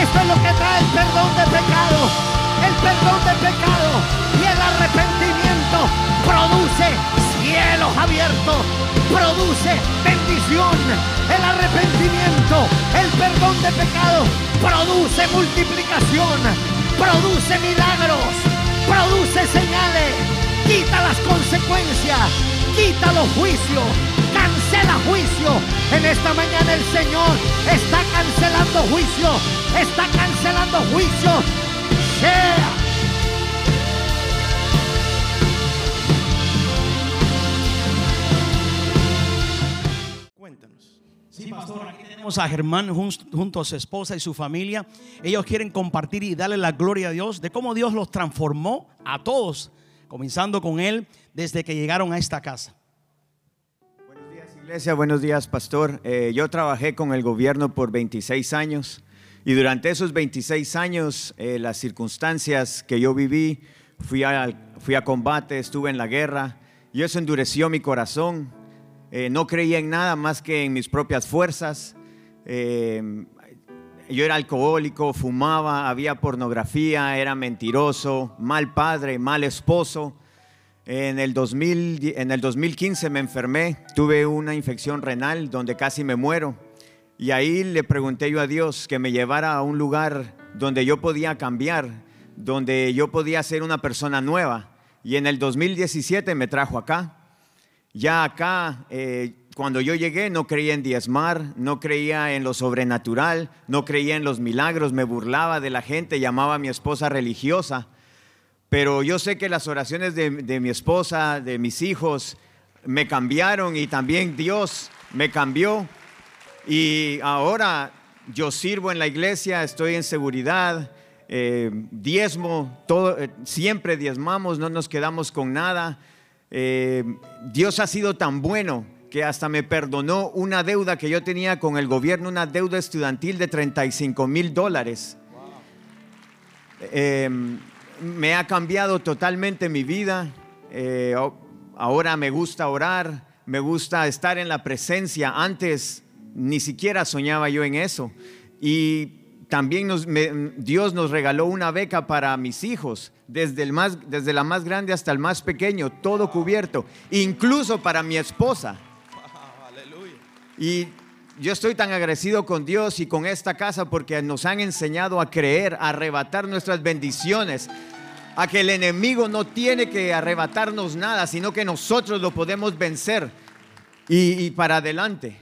Esto es lo que trae el perdón de pecado. El perdón de pecado y el arrepentimiento produce cielos abiertos, produce bendición. El arrepentimiento, el perdón de pecado produce multiplicación, produce milagros, produce señales, quita las consecuencias, quita los juicios, cancela juicio. En esta mañana el Señor está cancelando juicio, está cancelando juicio. Sea. Cuéntanos. Sí, pastor, aquí tenemos a Germán junto a su esposa y su familia. Ellos quieren compartir y darle la gloria a Dios de cómo Dios los transformó a todos, comenzando con él desde que llegaron a esta casa. Buenos días, iglesia. Buenos días, pastor. Eh, yo trabajé con el gobierno por 26 años y durante esos 26 años, eh, las circunstancias que yo viví, fui a, fui a combate, estuve en la guerra y eso endureció mi corazón. Eh, no creía en nada más que en mis propias fuerzas. Eh, yo era alcohólico, fumaba, había pornografía, era mentiroso, mal padre, mal esposo. En el, 2000, en el 2015 me enfermé, tuve una infección renal donde casi me muero. Y ahí le pregunté yo a Dios que me llevara a un lugar donde yo podía cambiar, donde yo podía ser una persona nueva. Y en el 2017 me trajo acá. Ya acá, eh, cuando yo llegué, no creía en diezmar, no creía en lo sobrenatural, no creía en los milagros, me burlaba de la gente, llamaba a mi esposa religiosa. Pero yo sé que las oraciones de, de mi esposa, de mis hijos, me cambiaron y también Dios me cambió. Y ahora yo sirvo en la iglesia, estoy en seguridad, eh, diezmo, todo, eh, siempre diezmamos, no nos quedamos con nada. Eh, Dios ha sido tan bueno que hasta me perdonó una deuda que yo tenía con el gobierno, una deuda estudiantil de 35 mil dólares. Eh, me ha cambiado totalmente mi vida. Eh, ahora me gusta orar, me gusta estar en la presencia. Antes ni siquiera soñaba yo en eso. Y también nos, me, Dios nos regaló una beca para mis hijos, desde, el más, desde la más grande hasta el más pequeño, todo cubierto, incluso para mi esposa. Y yo estoy tan agradecido con Dios y con esta casa porque nos han enseñado a creer, a arrebatar nuestras bendiciones, a que el enemigo no tiene que arrebatarnos nada, sino que nosotros lo podemos vencer y, y para adelante.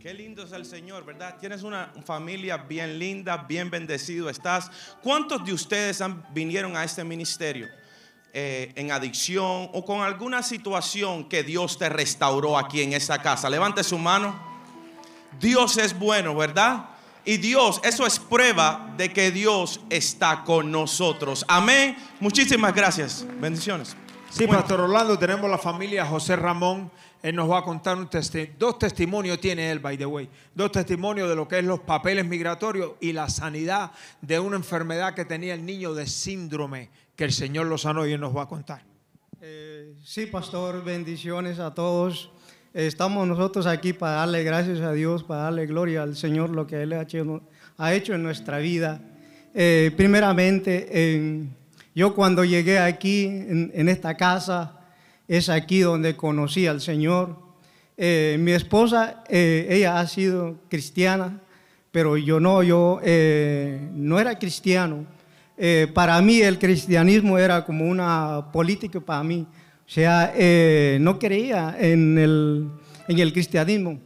Qué lindo es el Señor, ¿verdad? Tienes una familia bien linda, bien bendecido estás. ¿Cuántos de ustedes han, vinieron a este ministerio eh, en adicción o con alguna situación que Dios te restauró aquí en esa casa? Levante su mano. Dios es bueno, ¿verdad? Y Dios, eso es prueba de que Dios está con nosotros. Amén. Muchísimas gracias. Bendiciones. Sí, Pastor Orlando, tenemos la familia José Ramón. Él nos va a contar un dos testimonios, tiene él, by the way. Dos testimonios de lo que es los papeles migratorios y la sanidad de una enfermedad que tenía el niño de síndrome, que el Señor lo sanó y él nos va a contar. Eh, sí, Pastor, bendiciones a todos. Estamos nosotros aquí para darle gracias a Dios, para darle gloria al Señor, lo que Él ha hecho, ha hecho en nuestra vida. Eh, primeramente, yo cuando llegué aquí, en, esta casa, es aquí donde conocí al Señor. Eh, mi esposa, eh, ella ha sido cristiana, pero yo no, yo no era cristiano. para mí el cristianismo era como una política para mí. O sea, no creía en el, en el cristianismo.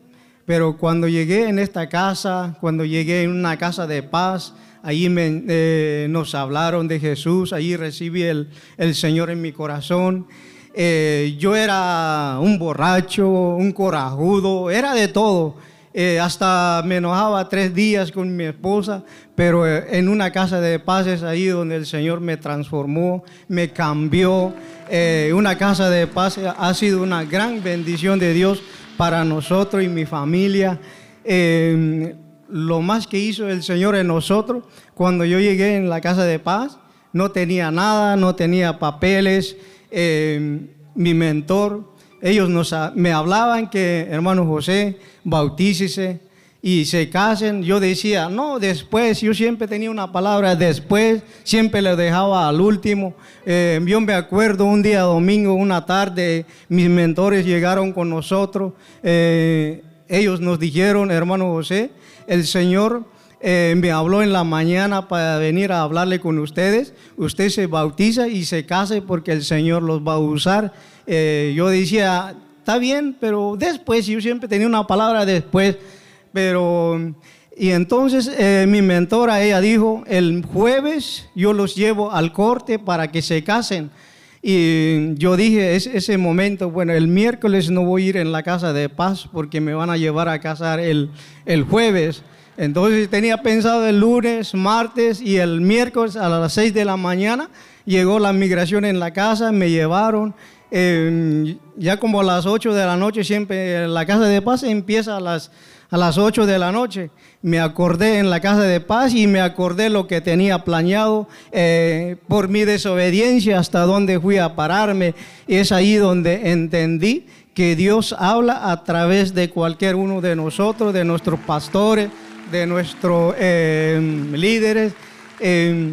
Pero cuando llegué en esta casa, cuando llegué en una casa de paz, Allí eh, nos hablaron de Jesús, allí recibí el, el Señor en mi corazón. Eh, yo era un borracho, un corajudo, era de todo. Eh, hasta me enojaba tres días con mi esposa, pero en una casa de paz es ahí donde el Señor me transformó, me cambió. una casa de paz ha sido una gran bendición de Dios para nosotros y mi familia lo más que hizo el Señor en nosotros. Cuando yo llegué en la casa de paz, no tenía nada, no tenía papeles. Eh, mi mentor, ellos me hablaban que, hermano José, bautícese y se casen. Yo decía, no, después, yo siempre tenía una palabra, después, siempre le dejaba al último. Eh, yo me acuerdo un día domingo, una tarde, mis mentores llegaron con nosotros. Eh, ellos nos dijeron, hermano José, el Señor eh, me habló en la mañana para venir a hablarle con ustedes. Usted se bautiza y se case porque el Señor los va a usar. Eh, yo decía, está bien, pero después, yo siempre tenía una palabra después, pero... Y entonces eh, mi mentora, ella dijo, el jueves yo los llevo al corte para que se casen. Y yo dije, ese, momento, bueno, el miércoles no voy a ir en la casa de paz porque me van a llevar a casar el, el jueves. Entonces tenía pensado el lunes, martes y el miércoles a las 6 de la mañana. Llegó la migración en la casa, me llevaron. Em, ya como a las 8 de la noche, siempre la casa de paz empieza a las a las 8 de la noche. Me acordé en la casa de paz y me acordé lo que tenía planeado eh, por mi desobediencia hasta donde fui a pararme. Y es ahí donde entendí que Dios habla a través de cualquier uno de nosotros, de nuestros pastores, de nuestros eh, líderes. Eh,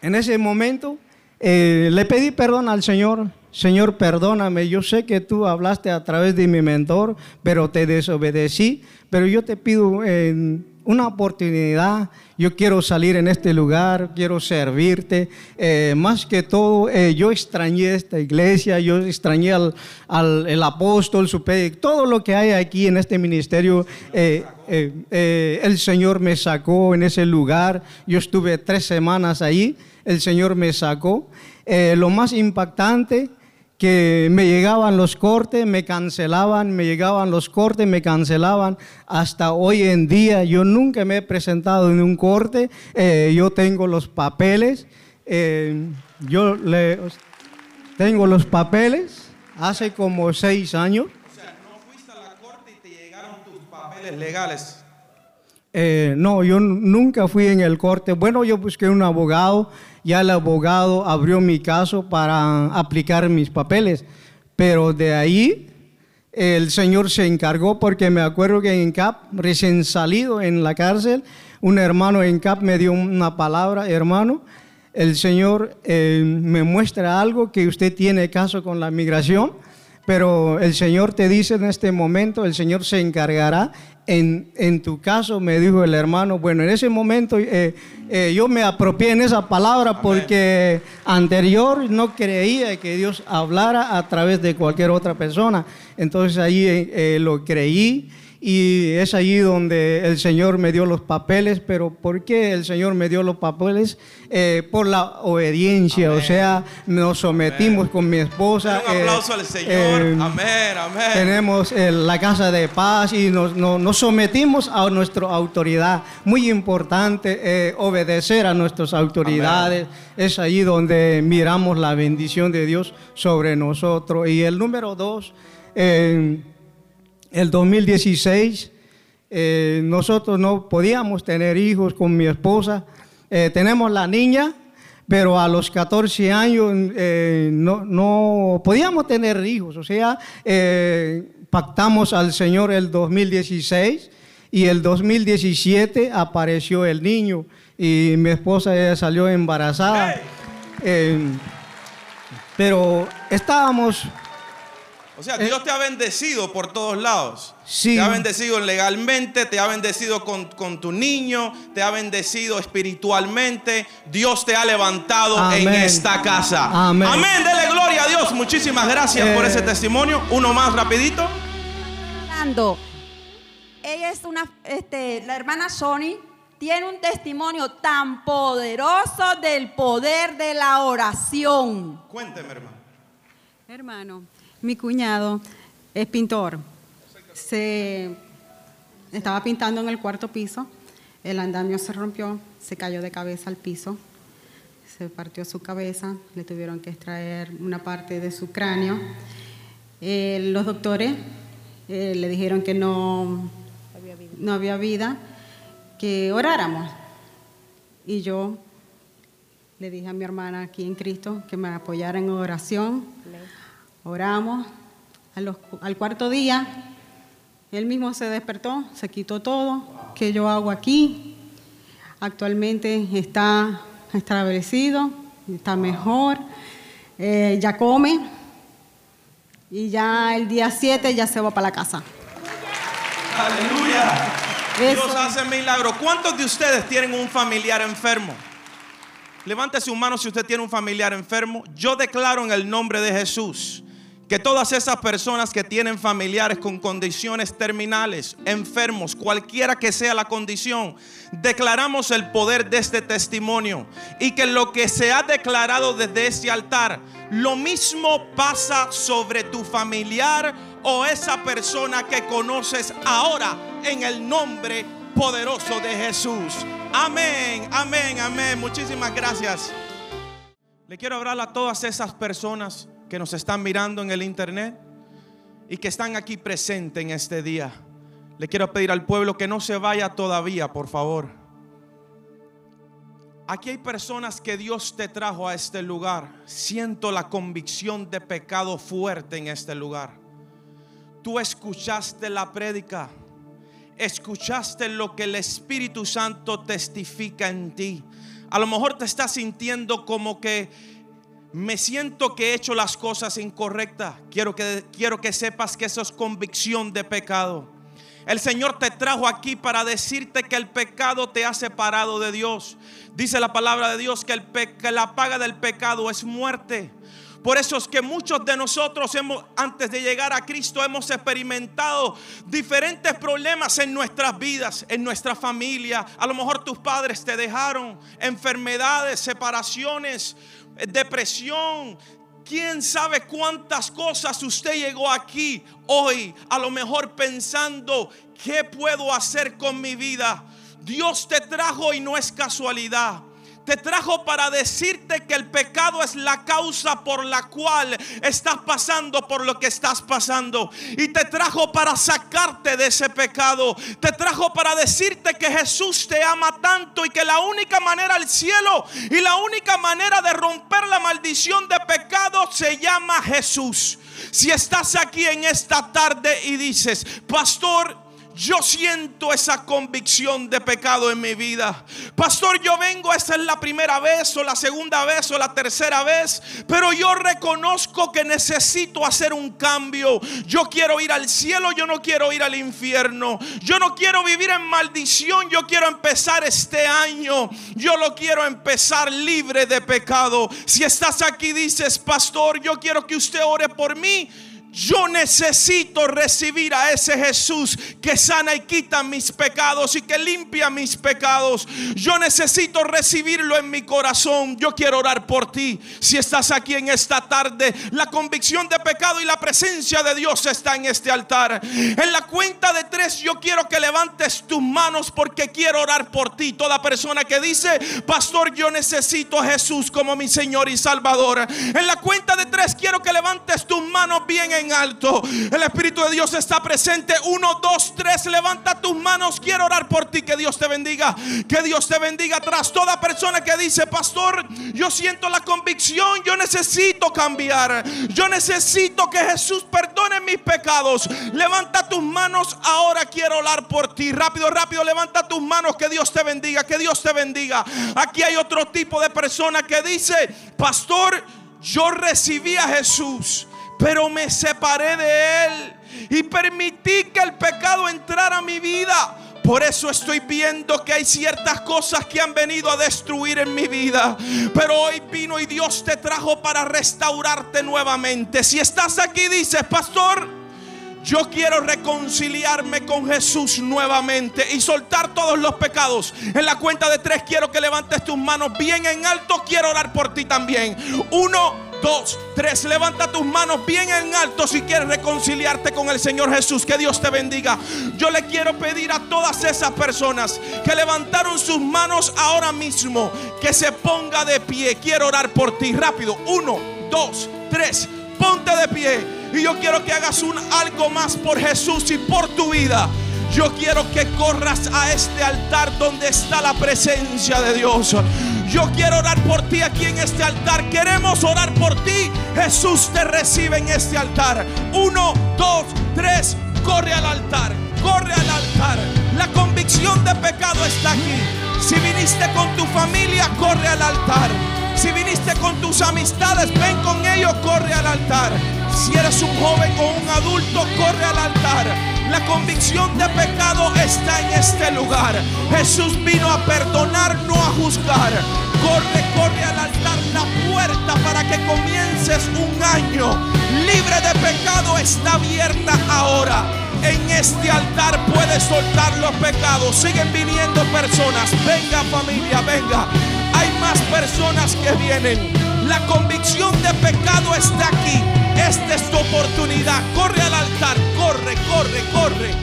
en ese momento le pedí perdón al Señor Señor, perdóname, yo sé que tú hablaste a través de mi mentor, pero te desobedecí, pero yo te pido eh, una oportunidad, yo quiero salir en este lugar, quiero servirte. Eh, más que todo, eh, yo extrañé esta iglesia, yo extrañé al, el apóstol, su todo lo que hay aquí en este ministerio. el Señor me sacó en ese lugar, yo estuve tres semanas ahí, el Señor me sacó. lo más impactante que me llegaban los cortes, me cancelaban, me llegaban los cortes, me cancelaban. Hasta hoy en día yo nunca me he presentado en un corte, eh, yo tengo los papeles, eh, yo le, tengo los papeles hace como seis años. O sea, no fuiste a la corte y te llegaron tus papeles legales. Eh, no, yo nunca fui en el corte. Bueno, yo busqué un abogado ya el abogado abrió mi caso para aplicar mis papeles. Pero de ahí el Señor se encargó porque me acuerdo que en CAP, recién salido en la cárcel, un hermano en CAP me dio una palabra, hermano, el Señor eh, me muestra algo que usted tiene caso con la migración, pero el Señor te dice en este momento, el Señor se encargará en, tu caso, me dijo el hermano, bueno, en ese momento eh, eh, yo me apropié en esa palabra porque anterior no creía que Dios hablara a través de cualquier otra persona. Entonces ahí eh, lo creí y es allí donde el Señor me dio los papeles, pero ¿por qué el Señor me dio los papeles? Eh, por la obediencia, o sea, nos sometimos con mi esposa. Un aplauso al Señor. amén, amén. Tenemos la casa de paz y nos, nos, sometimos a nuestra autoridad. Muy importante obedecer a nuestras autoridades. Es allí donde miramos la bendición de Dios sobre nosotros. Y el número dos, el 2016, eh, nosotros no podíamos tener hijos con mi esposa. Eh, tenemos la niña, pero a los 14 años eh, no, no, podíamos tener hijos. O sea, pactamos al Señor el 2016 y el 2017 apareció el niño y mi esposa salió embarazada. pero estábamos o sea, Dios te ha bendecido por todos lados. Sí. Te ha bendecido legalmente, te ha bendecido con, tu niño, te ha bendecido espiritualmente. Dios te ha levantado en esta casa. Amén. Amén. Dele gloria a Dios. Muchísimas gracias por ese eh. testimonio. Uno más rapidito. Ella es una, este, la hermana Sony tiene un testimonio tan poderoso del poder de la oración. Cuénteme, hermano. Hermano, mi cuñado es pintor. Se estaba pintando en el cuarto piso. El andamio se rompió, se cayó de cabeza al piso. Se partió su cabeza, le tuvieron que extraer una parte de su cráneo. Eh, los doctores eh, le dijeron que no, no había vida, que oráramos. Y yo le dije a mi hermana aquí en Cristo que me apoyara en oración Oramos. al cuarto día, él mismo se despertó, se quitó todo. ¿Qué yo hago aquí? Actualmente está establecido, está mejor, eh, ya come y ya el día 7 ya se va para la casa. Aleluya. Dios hace milagros. ¿Cuántos de ustedes tienen un familiar enfermo? Levante su mano si usted tiene un familiar enfermo. Yo declaro en el nombre de Jesús que todas esas personas que tienen familiares con condiciones terminales, enfermos, cualquiera que sea la condición, declaramos el poder de este testimonio y que lo que se ha declarado desde ese altar, lo mismo pasa sobre tu familiar o esa persona que conoces ahora en el nombre poderoso de Jesús. Amén, amén, amén. Muchísimas gracias. Le quiero hablar a todas esas personas que nos están mirando en el internet y que están aquí presentes en este día. Le quiero pedir al pueblo que no se vaya todavía, por favor. Aquí hay personas que Dios te trajo a este lugar. Siento la convicción de pecado fuerte en este lugar. Tú escuchaste la prédica. Escuchaste lo que el Espíritu Santo testifica en ti. A lo mejor te estás sintiendo como que me siento que he hecho las cosas incorrectas. Quiero que, quiero que sepas que eso es convicción de pecado. El Señor te trajo aquí para decirte que el pecado te ha separado de Dios. Dice la palabra de Dios que, el que la paga del pecado es muerte. Por eso es que muchos de nosotros hemos, antes de llegar a Cristo, hemos experimentado diferentes problemas en nuestras vidas, en nuestra familia. A lo mejor tus padres te dejaron, enfermedades, separaciones, depresión. Quién sabe cuántas cosas usted llegó aquí hoy, a lo mejor pensando, ¿qué puedo hacer con mi vida? Dios te trajo y no es casualidad te trajo para decirte que el pecado es la causa por la cual estás pasando por lo que estás pasando. Y te trajo para sacarte de ese pecado. Te trajo para decirte que Jesús te ama tanto y que la única manera al cielo y la única manera de romper la maldición de pecado se llama Jesús. Si estás aquí en esta tarde y dices, pastor, yo siento esa convicción de pecado en mi vida. Pastor, yo vengo, esa es la primera vez o la segunda vez o la tercera vez, pero yo reconozco que necesito hacer un cambio. Yo quiero ir al cielo, yo no quiero ir al infierno. Yo no quiero vivir en maldición, yo quiero empezar este año. Yo lo quiero empezar libre de pecado. Si estás aquí dices, pastor, yo quiero que usted ore por mí yo necesito recibir a ese Jesús que sana y quita mis pecados y que limpia mis pecados. Yo necesito recibirlo en mi corazón. Yo quiero orar por ti. Si estás aquí en esta tarde, la convicción de pecado y la presencia de Dios está en este altar. En la cuenta de tres, yo quiero que levantes tus manos porque quiero orar por ti. Toda persona que dice, pastor, yo necesito a Jesús como mi Señor y Salvador. En la cuenta de tres, quiero que levantes tus manos bien en alto. El Espíritu de Dios está presente. Uno, dos, tres. Levanta tus manos. Quiero orar por ti. Que Dios te bendiga. Que Dios te bendiga. Tras toda persona que dice, pastor, yo siento la convicción. Yo necesito cambiar. Yo necesito que Jesús perdone mis pecados. Levanta tus manos. Ahora quiero orar por ti. Rápido, rápido. Levanta tus manos. Que Dios te bendiga. Que Dios te bendiga. Aquí hay otro tipo de persona que dice, pastor, yo recibí a Jesús pero me separé de Él y permití que el pecado entrara a mi vida. Por eso estoy viendo que hay ciertas cosas que han venido a destruir en mi vida. Pero hoy vino y Dios te trajo para restaurarte nuevamente. Si estás aquí, dices, pastor, yo quiero reconciliarme con Jesús nuevamente y soltar todos los pecados. En la cuenta de tres quiero que levantes tus manos bien en alto. Quiero orar por ti también. Uno dos, tres. Levanta tus manos bien en alto si quieres reconciliarte con el Señor Jesús. Que Dios te bendiga. Yo le quiero pedir a todas esas personas que levantaron sus manos ahora mismo que se ponga de pie. Quiero orar por ti. Rápido. Uno, dos, tres. Ponte de pie. Y yo quiero que hagas un algo más por Jesús y por tu vida. Yo quiero que corras a este altar donde está la presencia de Dios. Yo quiero orar por ti aquí en este altar. Queremos orar por ti. Jesús te recibe en este altar. Uno, dos, tres. Corre al altar. Corre al altar. La convicción de pecado está aquí. Si viniste con tu familia, corre al altar. Si viniste con tus amistades, ven con ellos, corre al altar. Si eres un joven o un adulto, corre al altar. La convicción de pecado está en este lugar. Jesús vino a perdonar, no a juzgar. Corre, corre al altar la puerta para que comiences un año libre de pecado. Está abierta ahora. En este altar puedes soltar los pecados. Siguen viniendo personas. Venga familia, venga. Hay más personas que vienen. La convicción de pecado está aquí. Esta es tu oportunidad. Corre al altar, corre, corre, corre.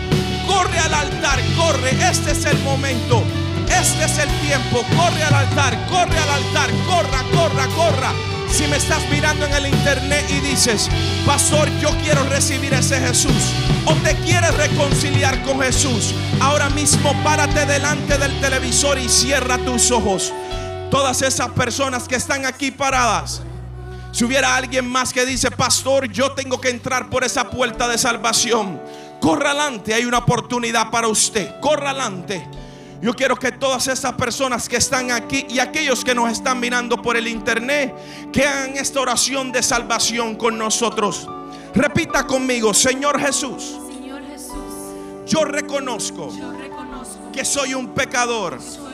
Corre al altar, corre. Este es el momento. Este es el tiempo. Corre al altar, corre al altar. Corra, corra, corra. Si me estás mirando en el internet y dices, pastor, yo quiero recibir ese Jesús. O te quieres reconciliar con Jesús. Ahora mismo párate delante del televisor y cierra tus ojos. Todas esas personas que están aquí paradas. Si hubiera alguien más que dice, pastor, yo tengo que entrar por esa puerta de salvación. Corra adelante, hay una oportunidad para usted. Corra adelante. Yo quiero que todas esas personas que están aquí y aquellos que nos están mirando por el internet, que hagan esta oración de salvación con nosotros. Repita conmigo, Señor Jesús. Señor Jesús, Yo reconozco yo reconozco que soy un pecador que soy un pecador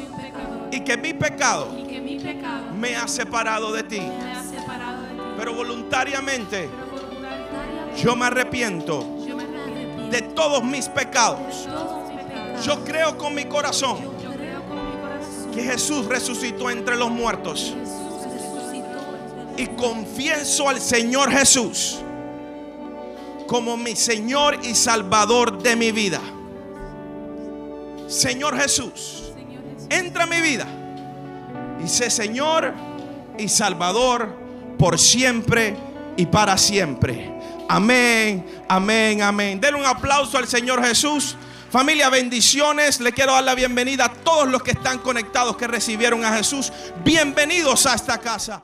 y que mi pecado y que mi pecado me ha separado de ti. me ha separado de ti. Pero voluntariamente Pero voluntariamente yo me arrepiento yo me arrepiento de todos mis pecados. de todos mis pecados. Yo creo con mi corazón Yo creo con mi corazón que Jesús resucitó entre los muertos. Y confieso al Señor Jesús como mi Señor y Salvador de mi vida. Señor Jesús. Entra a mi vida y sé Señor y Salvador por siempre y para siempre. Amén, amén, amén. Denle un aplauso al Señor Jesús. Familia, bendiciones. Le quiero dar la bienvenida a todos los que están conectados, que recibieron a Jesús. Bienvenidos a esta casa.